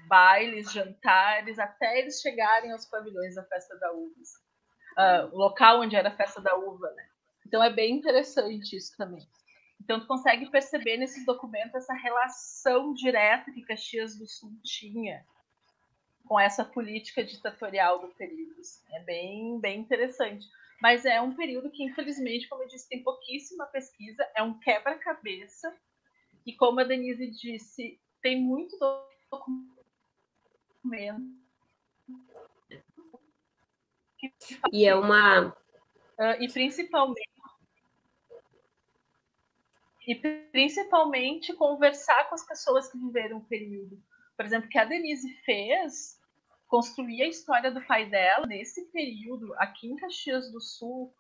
bailes, jantares, até eles chegarem aos pavilhões da festa da uva. Uh, o local onde era a festa da uva, né? Então é bem interessante isso também. Então tu consegue perceber nesses documentos essa relação direta que Caxias do Sul tinha com essa política ditatorial do período. Assim. É bem, bem interessante. Mas é um período que, infelizmente, como eu disse, tem pouquíssima pesquisa, é um quebra-cabeça. E como a Denise disse, tem muito documento e é uma. Uh, e principalmente. E principalmente conversar com as pessoas que viveram o período. Por exemplo, que a Denise fez, construir a história do pai dela nesse período, aqui em Caxias do Sul,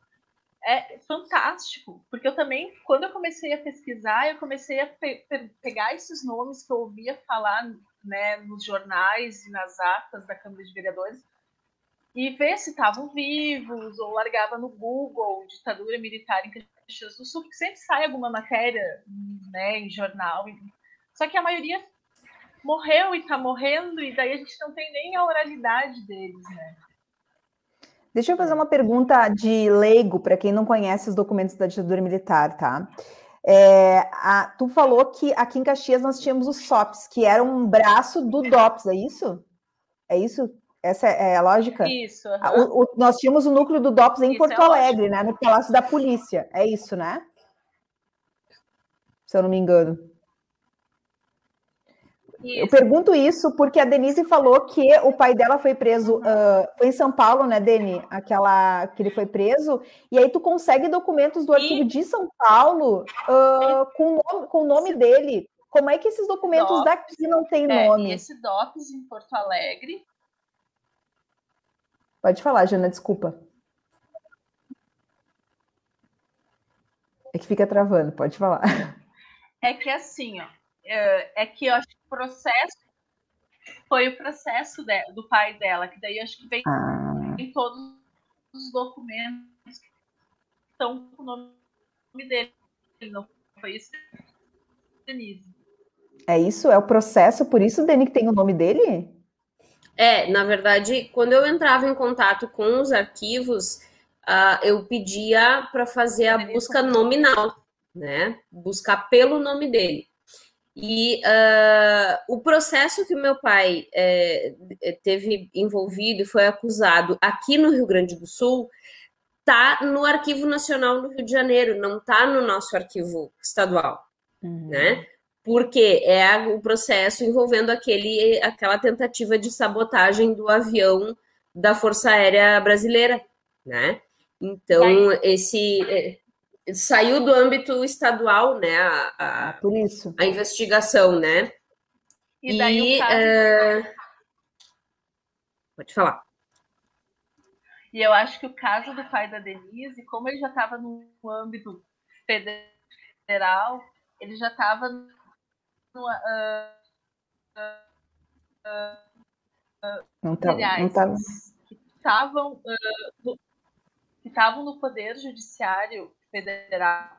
é fantástico, porque eu também, quando eu comecei a pesquisar, eu comecei a pe pegar esses nomes que eu ouvia falar né, nos jornais e nas atas da Câmara de Vereadores e ver se estavam vivos, ou largava no Google ditadura militar em Caxias do Sul, porque sempre sai alguma matéria né, em jornal. Só que a maioria morreu e está morrendo, e daí a gente não tem nem a oralidade deles, né? Deixa eu fazer uma pergunta de leigo para quem não conhece os documentos da ditadura militar, tá? É, a, tu falou que aqui em Caxias nós tínhamos o SOPS, que era um braço do DOPS, é isso? É isso? Essa é a lógica? Isso. O, o, nós tínhamos o núcleo do DOPS em isso Porto é Alegre, né? No Palácio da Polícia. É isso, né? Se eu não me engano. Isso. Eu pergunto isso porque a Denise falou que o pai dela foi preso, uh, foi em São Paulo, né, Deni? Aquela que ele foi preso, e aí tu consegue documentos do arquivo e... de São Paulo uh, com, nome, com o nome dele. Como é que esses documentos DOPS, daqui não têm é, nome? Esse DOPS em Porto Alegre. Pode falar, Jana, desculpa. É que fica travando, pode falar. É que assim, ó, é, é que eu acho que o processo foi o processo de, do pai dela, que daí acho que vem ah. em todos os documentos que estão com o nome dele. Não foi isso, Denise. É isso? É o processo, por isso, Deni, que tem o nome dele? É, na verdade, quando eu entrava em contato com os arquivos, uh, eu pedia para fazer a busca nominal, né? Buscar pelo nome dele. E uh, o processo que meu pai é, teve envolvido e foi acusado aqui no Rio Grande do Sul está no Arquivo Nacional do Rio de Janeiro, não está no nosso arquivo estadual, uhum. né? Porque é o processo envolvendo aquele, aquela tentativa de sabotagem do avião da Força Aérea Brasileira, né? Então, esse é, saiu do âmbito estadual, né? A, a, Por isso. a investigação, né? E, daí e caso... uh... pode falar. E eu acho que o caso do pai da Denise, como ele já estava no âmbito federal, ele já estava no, uh, uh, uh, não tava, não tava. que estavam uh, que estavam no poder judiciário federal,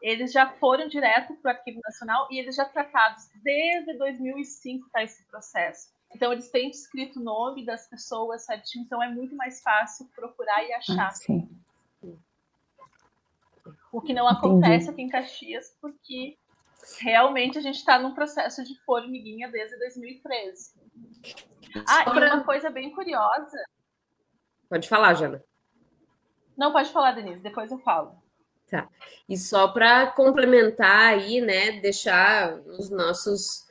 eles já foram direto para o Arquivo Nacional e eles já tratados desde 2005 está esse processo. Então, eles têm escrito o nome das pessoas certinho, então é muito mais fácil procurar e achar. Ah, o que não acontece Entendi. aqui em Caxias, porque realmente a gente está num processo de formiguinha desde 2013. Ah, e uma coisa bem curiosa. Pode falar, Jana. Não, pode falar, Denise, depois eu falo. Tá. E só para complementar aí, né, deixar os nossos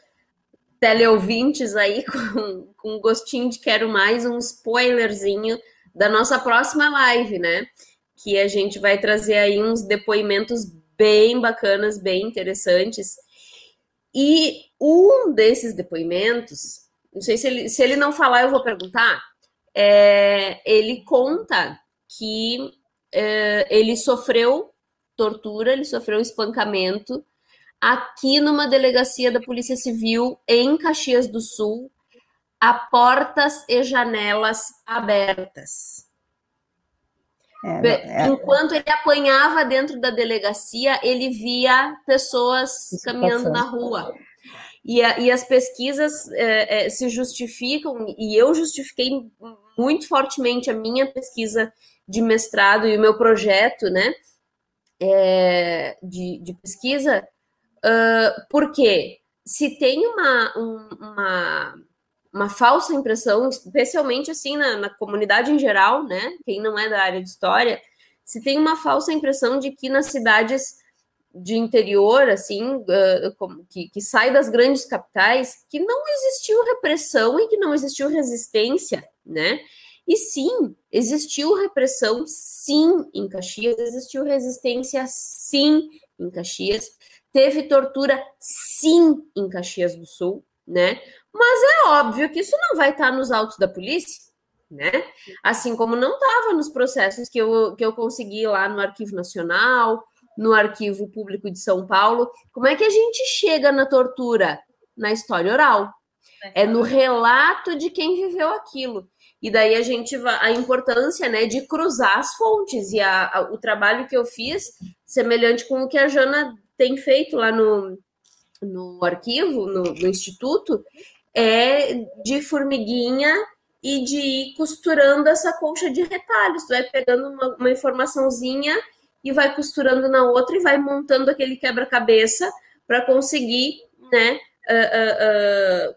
teleouvintes aí <laughs> com, com gostinho de quero mais, um spoilerzinho da nossa próxima live, né? Que a gente vai trazer aí uns depoimentos bem bacanas, bem interessantes. E um desses depoimentos, não sei se ele, se ele não falar, eu vou perguntar. É, ele conta que é, ele sofreu tortura, ele sofreu espancamento aqui numa delegacia da Polícia Civil em Caxias do Sul, a portas e janelas abertas. É, é, Enquanto ele apanhava dentro da delegacia, ele via pessoas caminhando na rua. E, a, e as pesquisas é, se justificam, e eu justifiquei muito fortemente a minha pesquisa de mestrado e o meu projeto né, é, de, de pesquisa, uh, porque se tem uma, um, uma, uma falsa impressão, especialmente assim na, na comunidade em geral, né? Quem não é da área de história, se tem uma falsa impressão de que nas cidades de interior, assim, que, que sai das grandes capitais, que não existiu repressão e que não existiu resistência, né? E sim, existiu repressão, sim, em Caxias, existiu resistência, sim, em Caxias, teve tortura, sim, em Caxias do Sul, né? Mas é óbvio que isso não vai estar nos autos da polícia, né? Assim como não estava nos processos que eu, que eu consegui lá no Arquivo Nacional, no Arquivo Público de São Paulo. Como é que a gente chega na tortura? Na história oral. É no relato de quem viveu aquilo. E daí a gente vai, a importância né, de cruzar as fontes. E a, a, o trabalho que eu fiz, semelhante com o que a Jana tem feito lá no, no arquivo, no, no instituto, é de formiguinha e de ir costurando essa colcha de retalhos. Tu vai pegando uma, uma informaçãozinha e vai costurando na outra e vai montando aquele quebra-cabeça para conseguir, né, uh, uh, uh,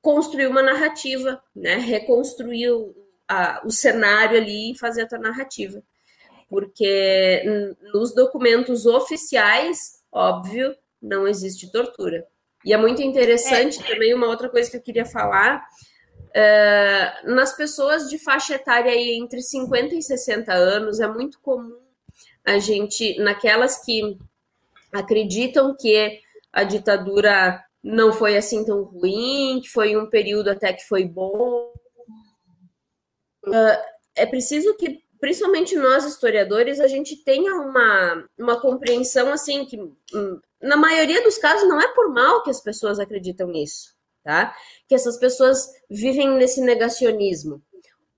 construir uma narrativa, né? Reconstruir o, a, o cenário ali e fazer a tua narrativa. Porque nos documentos oficiais, óbvio, não existe tortura. E é muito interessante é. também uma outra coisa que eu queria falar. Uh, nas pessoas de faixa etária aí entre 50 e 60 anos, é muito comum a gente, naquelas que acreditam que a ditadura não foi assim tão ruim, foi um período até que foi bom. Uh, é preciso que, principalmente nós historiadores, a gente tenha uma, uma compreensão assim que, hum, na maioria dos casos, não é por mal que as pessoas acreditam nisso, tá? Que essas pessoas vivem nesse negacionismo.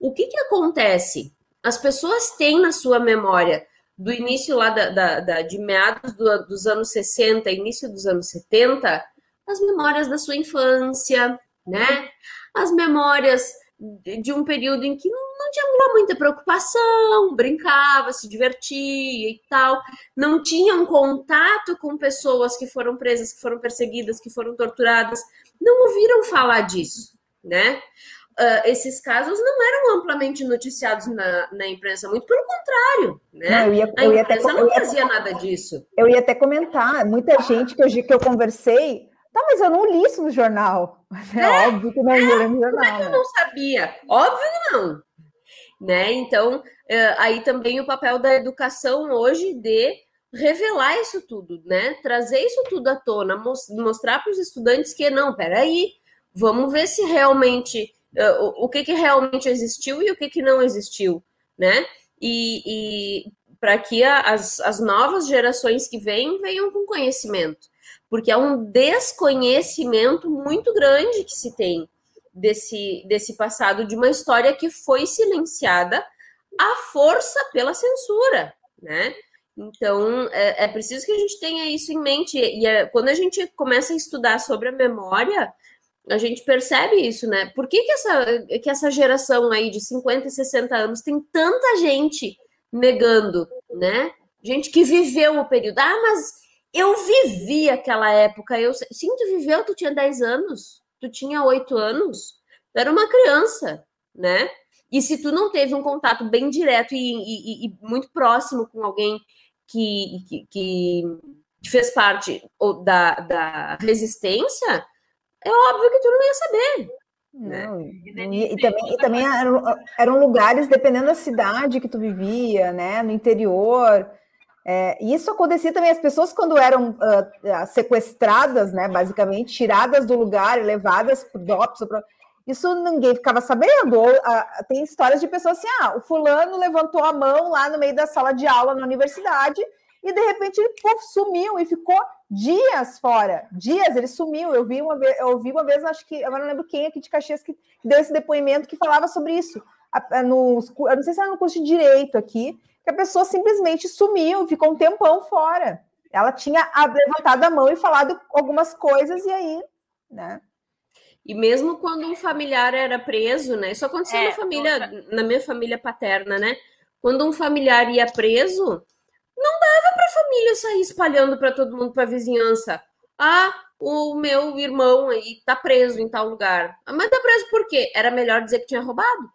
O que que acontece? As pessoas têm na sua memória do início lá da, da, da de meados do, dos anos 60, início dos anos 70, as memórias da sua infância, né? As memórias de um período em que não, não tinha muita preocupação, brincava, se divertia e tal, não tinha um contato com pessoas que foram presas, que foram perseguidas, que foram torturadas, não ouviram falar disso, né? Uh, esses casos não eram amplamente noticiados na, na imprensa, muito pelo contrário, né? Não, eu ia, eu a imprensa até, não fazia nada disso. Eu ia até comentar, muita gente que eu, que eu conversei Tá, mas eu não li isso no jornal. É, é óbvio que não ler no jornal. Como é que eu né? não sabia? Óbvio que não. Né? Então, é, aí também o papel da educação hoje de revelar isso tudo, né? Trazer isso tudo à tona, mostrar para os estudantes que não, peraí, vamos ver se realmente é, o, que, que realmente existiu e o que, que não existiu, né? E, e para que as, as novas gerações que vêm venham com conhecimento porque é um desconhecimento muito grande que se tem desse, desse passado, de uma história que foi silenciada à força pela censura, né? Então, é, é preciso que a gente tenha isso em mente. E é, quando a gente começa a estudar sobre a memória, a gente percebe isso, né? Por que, que, essa, que essa geração aí de 50 e 60 anos tem tanta gente negando, né? Gente que viveu o período. Ah, mas eu vivi aquela época. Eu, sim, tu viveu, tu tinha 10 anos, tu tinha 8 anos, tu era uma criança, né? E se tu não teve um contato bem direto e, e, e muito próximo com alguém que, que, que fez parte da, da resistência, é óbvio que tu não ia saber. Né? Não, e, e, também, e também eram, eram lugares, dependendo da cidade que tu vivia, né? No interior, é, isso acontecia também, as pessoas quando eram uh, sequestradas, né, basicamente, tiradas do lugar e levadas para DOPS, isso ninguém ficava sabendo. Ou, uh, tem histórias de pessoas assim, ah, o fulano levantou a mão lá no meio da sala de aula na universidade e de repente ele puf, sumiu e ficou dias fora, dias, ele sumiu. Eu vi uma vez, eu vi uma vez, acho que, agora não lembro quem aqui de Caxias que deu esse depoimento que falava sobre isso. No, eu não sei se era no curso de Direito aqui, que a pessoa simplesmente sumiu, ficou um tempão fora. Ela tinha levantado a mão e falado algumas coisas, e aí, né? E mesmo quando um familiar era preso, né? Isso aconteceu é, na família, na minha família paterna, né? Quando um familiar ia preso, não dava para a família sair espalhando para todo mundo, para a vizinhança. Ah, o meu irmão aí tá preso em tal lugar. Ah, mas tá preso por quê? Era melhor dizer que tinha roubado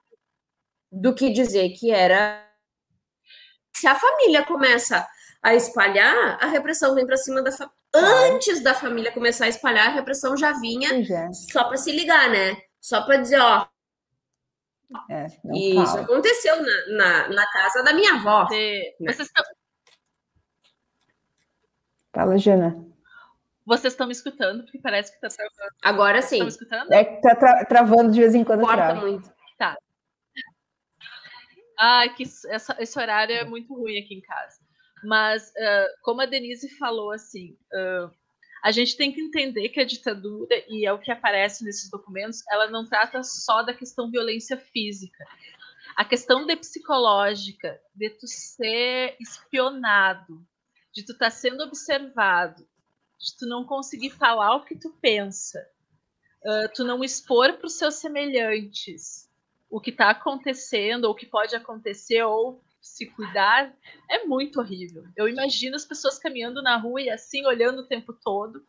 do que dizer que era se a família começa a espalhar, a repressão vem para cima da família. Antes da família começar a espalhar, a repressão já vinha é. só para se ligar, né? Só para dizer, ó. É, isso fala. aconteceu na, na, na, casa da minha avó. Né? Vocês estão. Fala, Jana. Vocês estão me escutando? Porque parece que está travando. Agora sim. Estão me escutando? É que está tra travando de vez em quando. Corta trava. muito. Ai, que essa, esse horário é muito ruim aqui em casa. Mas, uh, como a Denise falou, assim, uh, a gente tem que entender que a ditadura, e é o que aparece nesses documentos, ela não trata só da questão violência física. A questão de psicológica, de tu ser espionado, de tu estar tá sendo observado, de tu não conseguir falar o que tu pensa, uh, tu não expor para os seus semelhantes, o que está acontecendo, ou o que pode acontecer, ou se cuidar, é muito horrível. Eu imagino as pessoas caminhando na rua e assim, olhando o tempo todo.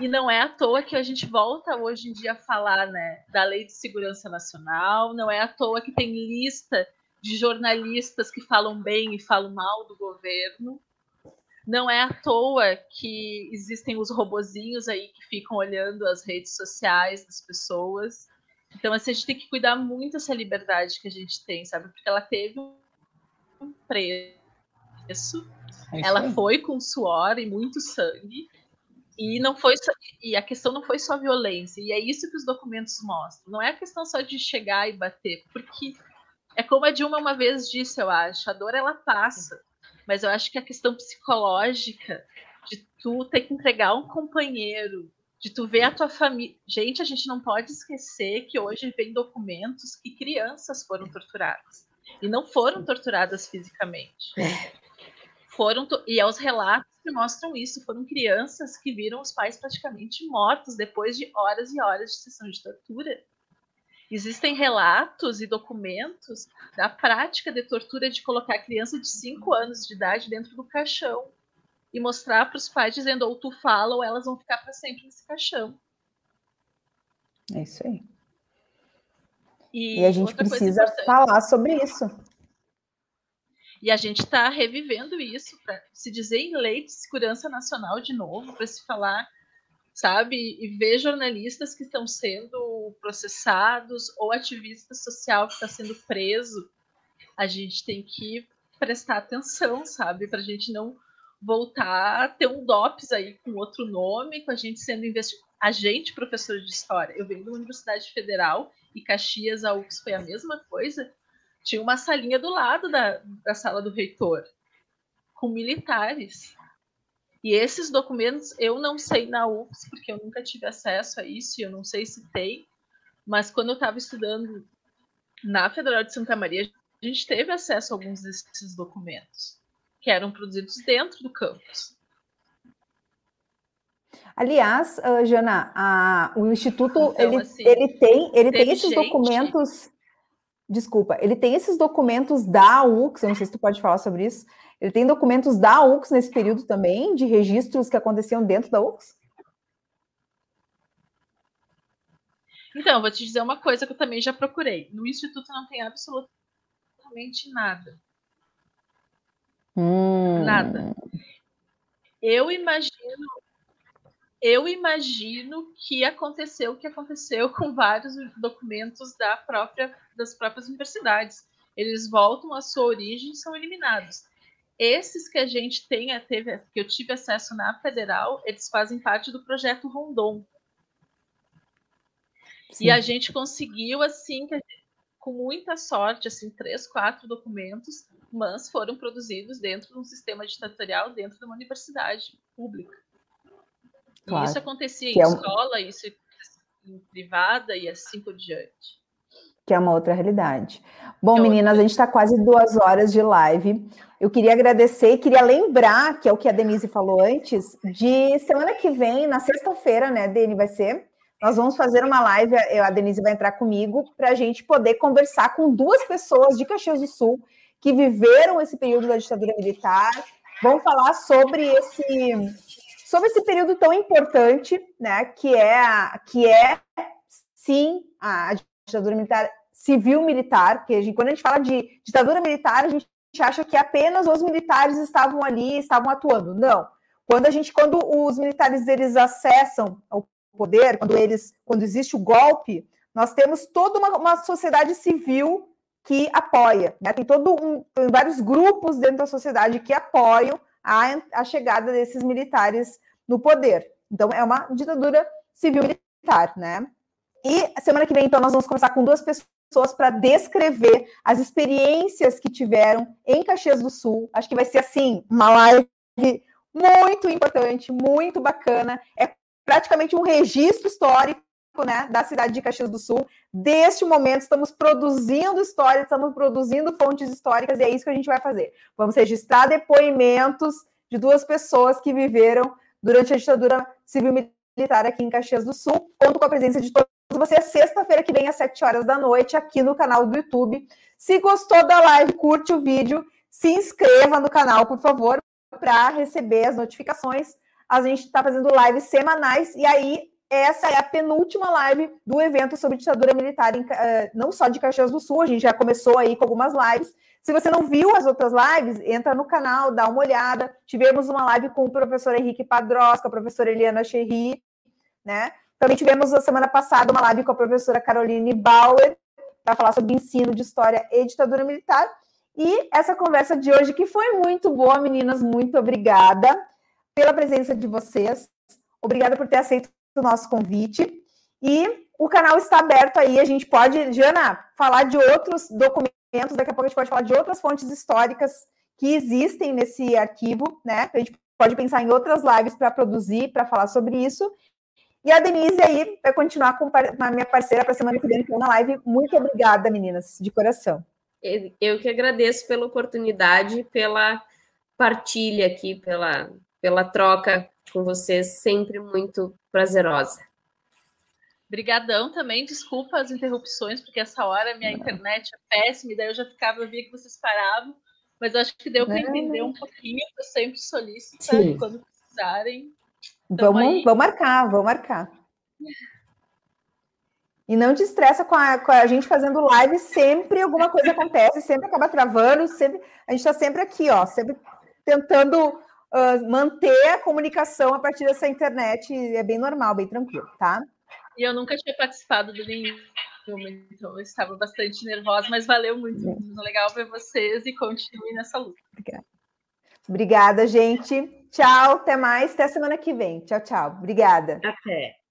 E não é à toa que a gente volta hoje em dia a falar né, da Lei de Segurança Nacional, não é à toa que tem lista de jornalistas que falam bem e falam mal do governo. Não é à toa que existem os robozinhos aí que ficam olhando as redes sociais das pessoas. Então, assim, a gente tem que cuidar muito dessa liberdade que a gente tem, sabe? Porque ela teve um preço, é ela foi com suor e muito sangue, e não foi só, e a questão não foi só violência, e é isso que os documentos mostram. Não é a questão só de chegar e bater, porque é como a Dilma uma vez disse, eu acho, a dor ela passa, mas eu acho que a questão psicológica de tu ter que entregar um companheiro, de tu ver a tua família. Gente, a gente não pode esquecer que hoje vem documentos que crianças foram torturadas. E não foram torturadas fisicamente. É. Foram to... E é os relatos sempre mostram isso. Foram crianças que viram os pais praticamente mortos depois de horas e horas de sessão de tortura. Existem relatos e documentos da prática de tortura de colocar criança de 5 anos de idade dentro do caixão e mostrar para os pais dizendo ou tu fala ou elas vão ficar para sempre nesse caixão. É isso aí. E, e a gente precisa falar sobre isso. E a gente está revivendo isso para se dizer em lei de segurança nacional de novo, para se falar sabe? E ver jornalistas que estão sendo processados ou ativista social que está sendo preso, a gente tem que prestar atenção, sabe? Para a gente não voltar a ter um DOPS aí com outro nome, com a gente sendo investigado. A gente, professor de história, eu venho da Universidade Federal e Caxias, a UX foi a mesma coisa. Tinha uma salinha do lado da, da sala do reitor, com militares. E esses documentos eu não sei na UFS, porque eu nunca tive acesso a isso, e eu não sei se tem, mas quando eu estava estudando na Federal de Santa Maria, a gente teve acesso a alguns desses documentos, que eram produzidos dentro do campus. Aliás, uh, Jana, a, o Instituto então, ele, assim, ele tem, ele tem esses gente... documentos. Desculpa, ele tem esses documentos da UX, eu não sei se tu pode falar sobre isso, ele tem documentos da UX nesse período também, de registros que aconteciam dentro da UX? Então, vou te dizer uma coisa que eu também já procurei. No Instituto não tem absolutamente nada. Hum. Nada. Eu imagino, eu imagino que aconteceu o que aconteceu com vários documentos da própria, das próprias universidades. Eles voltam à sua origem e são eliminados. Esses que a gente tem, teve, que eu tive acesso na federal, eles fazem parte do projeto Rondon. Sim. E a gente conseguiu, assim, com muita sorte, assim, três, quatro documentos, mas foram produzidos dentro de um sistema ditatorial, dentro de uma universidade pública. Claro. E isso acontecia que em é um... escola, isso em privada e assim por diante que é uma outra realidade. Bom, meninas, a gente está quase duas horas de live. Eu queria agradecer e queria lembrar, que é o que a Denise falou antes, de semana que vem, na sexta-feira, né, Deni, vai ser. Nós vamos fazer uma live, a Denise vai entrar comigo, para a gente poder conversar com duas pessoas de Caxias do Sul que viveram esse período da ditadura militar. Vamos falar sobre esse, sobre esse período tão importante, né, que é, que é sim, a ditadura militar civil-militar, porque a gente, quando a gente fala de ditadura militar, a gente acha que apenas os militares estavam ali, estavam atuando. Não. Quando a gente, quando os militares eles acessam o poder, quando eles, quando existe o golpe, nós temos toda uma, uma sociedade civil que apoia. Né? Tem todo um, tem vários grupos dentro da sociedade que apoiam a, a chegada desses militares no poder. Então é uma ditadura civil-militar, né? E semana que vem, então, nós vamos conversar com duas pessoas para descrever as experiências que tiveram em Caxias do Sul. Acho que vai ser, assim, uma live muito importante, muito bacana. É praticamente um registro histórico né, da cidade de Caxias do Sul. Deste momento, estamos produzindo histórias, estamos produzindo fontes históricas, e é isso que a gente vai fazer. Vamos registrar depoimentos de duas pessoas que viveram durante a ditadura civil-militar aqui em Caxias do Sul. Conto com a presença de todos você sexta-feira que vem às 7 horas da noite aqui no canal do YouTube. Se gostou da live, curte o vídeo, se inscreva no canal, por favor, para receber as notificações. A gente está fazendo lives semanais e aí essa é a penúltima live do evento sobre ditadura militar, em, uh, não só de Caxias do Sul, a gente já começou aí com algumas lives. Se você não viu as outras lives, entra no canal, dá uma olhada. Tivemos uma live com o professor Henrique Padrosca, a professora Eliana Cherry, né? Também tivemos na semana passada uma live com a professora Caroline Bauer para falar sobre ensino de história e ditadura militar. E essa conversa de hoje, que foi muito boa, meninas, muito obrigada pela presença de vocês. Obrigada por ter aceito o nosso convite. E o canal está aberto aí, a gente pode, Jana, falar de outros documentos, daqui a pouco a gente pode falar de outras fontes históricas que existem nesse arquivo, né? A gente pode pensar em outras lives para produzir, para falar sobre isso. E a Denise aí vai continuar com a minha parceira para a semana que vem então, na live. Muito obrigada, meninas, de coração. Eu que agradeço pela oportunidade, pela partilha aqui, pela, pela troca com vocês, sempre muito prazerosa. Brigadão também, desculpa as interrupções, porque essa hora minha internet é péssima, e daí eu já ficava, eu via que vocês paravam, mas acho que deu para entender um pouquinho, eu sempre solicito quando precisarem. Vamos, vamos marcar, vamos marcar. E não te estressa com a, com a, gente fazendo live, sempre alguma coisa acontece, sempre acaba travando, sempre, a gente está sempre aqui, ó, sempre tentando uh, manter a comunicação a partir dessa internet, é bem normal, bem tranquilo, tá? E eu nunca tinha participado do nenhum, então eu estava bastante nervosa, mas valeu muito, muito legal ver vocês e continue nessa luta. Obrigada. Obrigada, gente. Tchau, até mais, até semana que vem. Tchau, tchau. Obrigada. Até.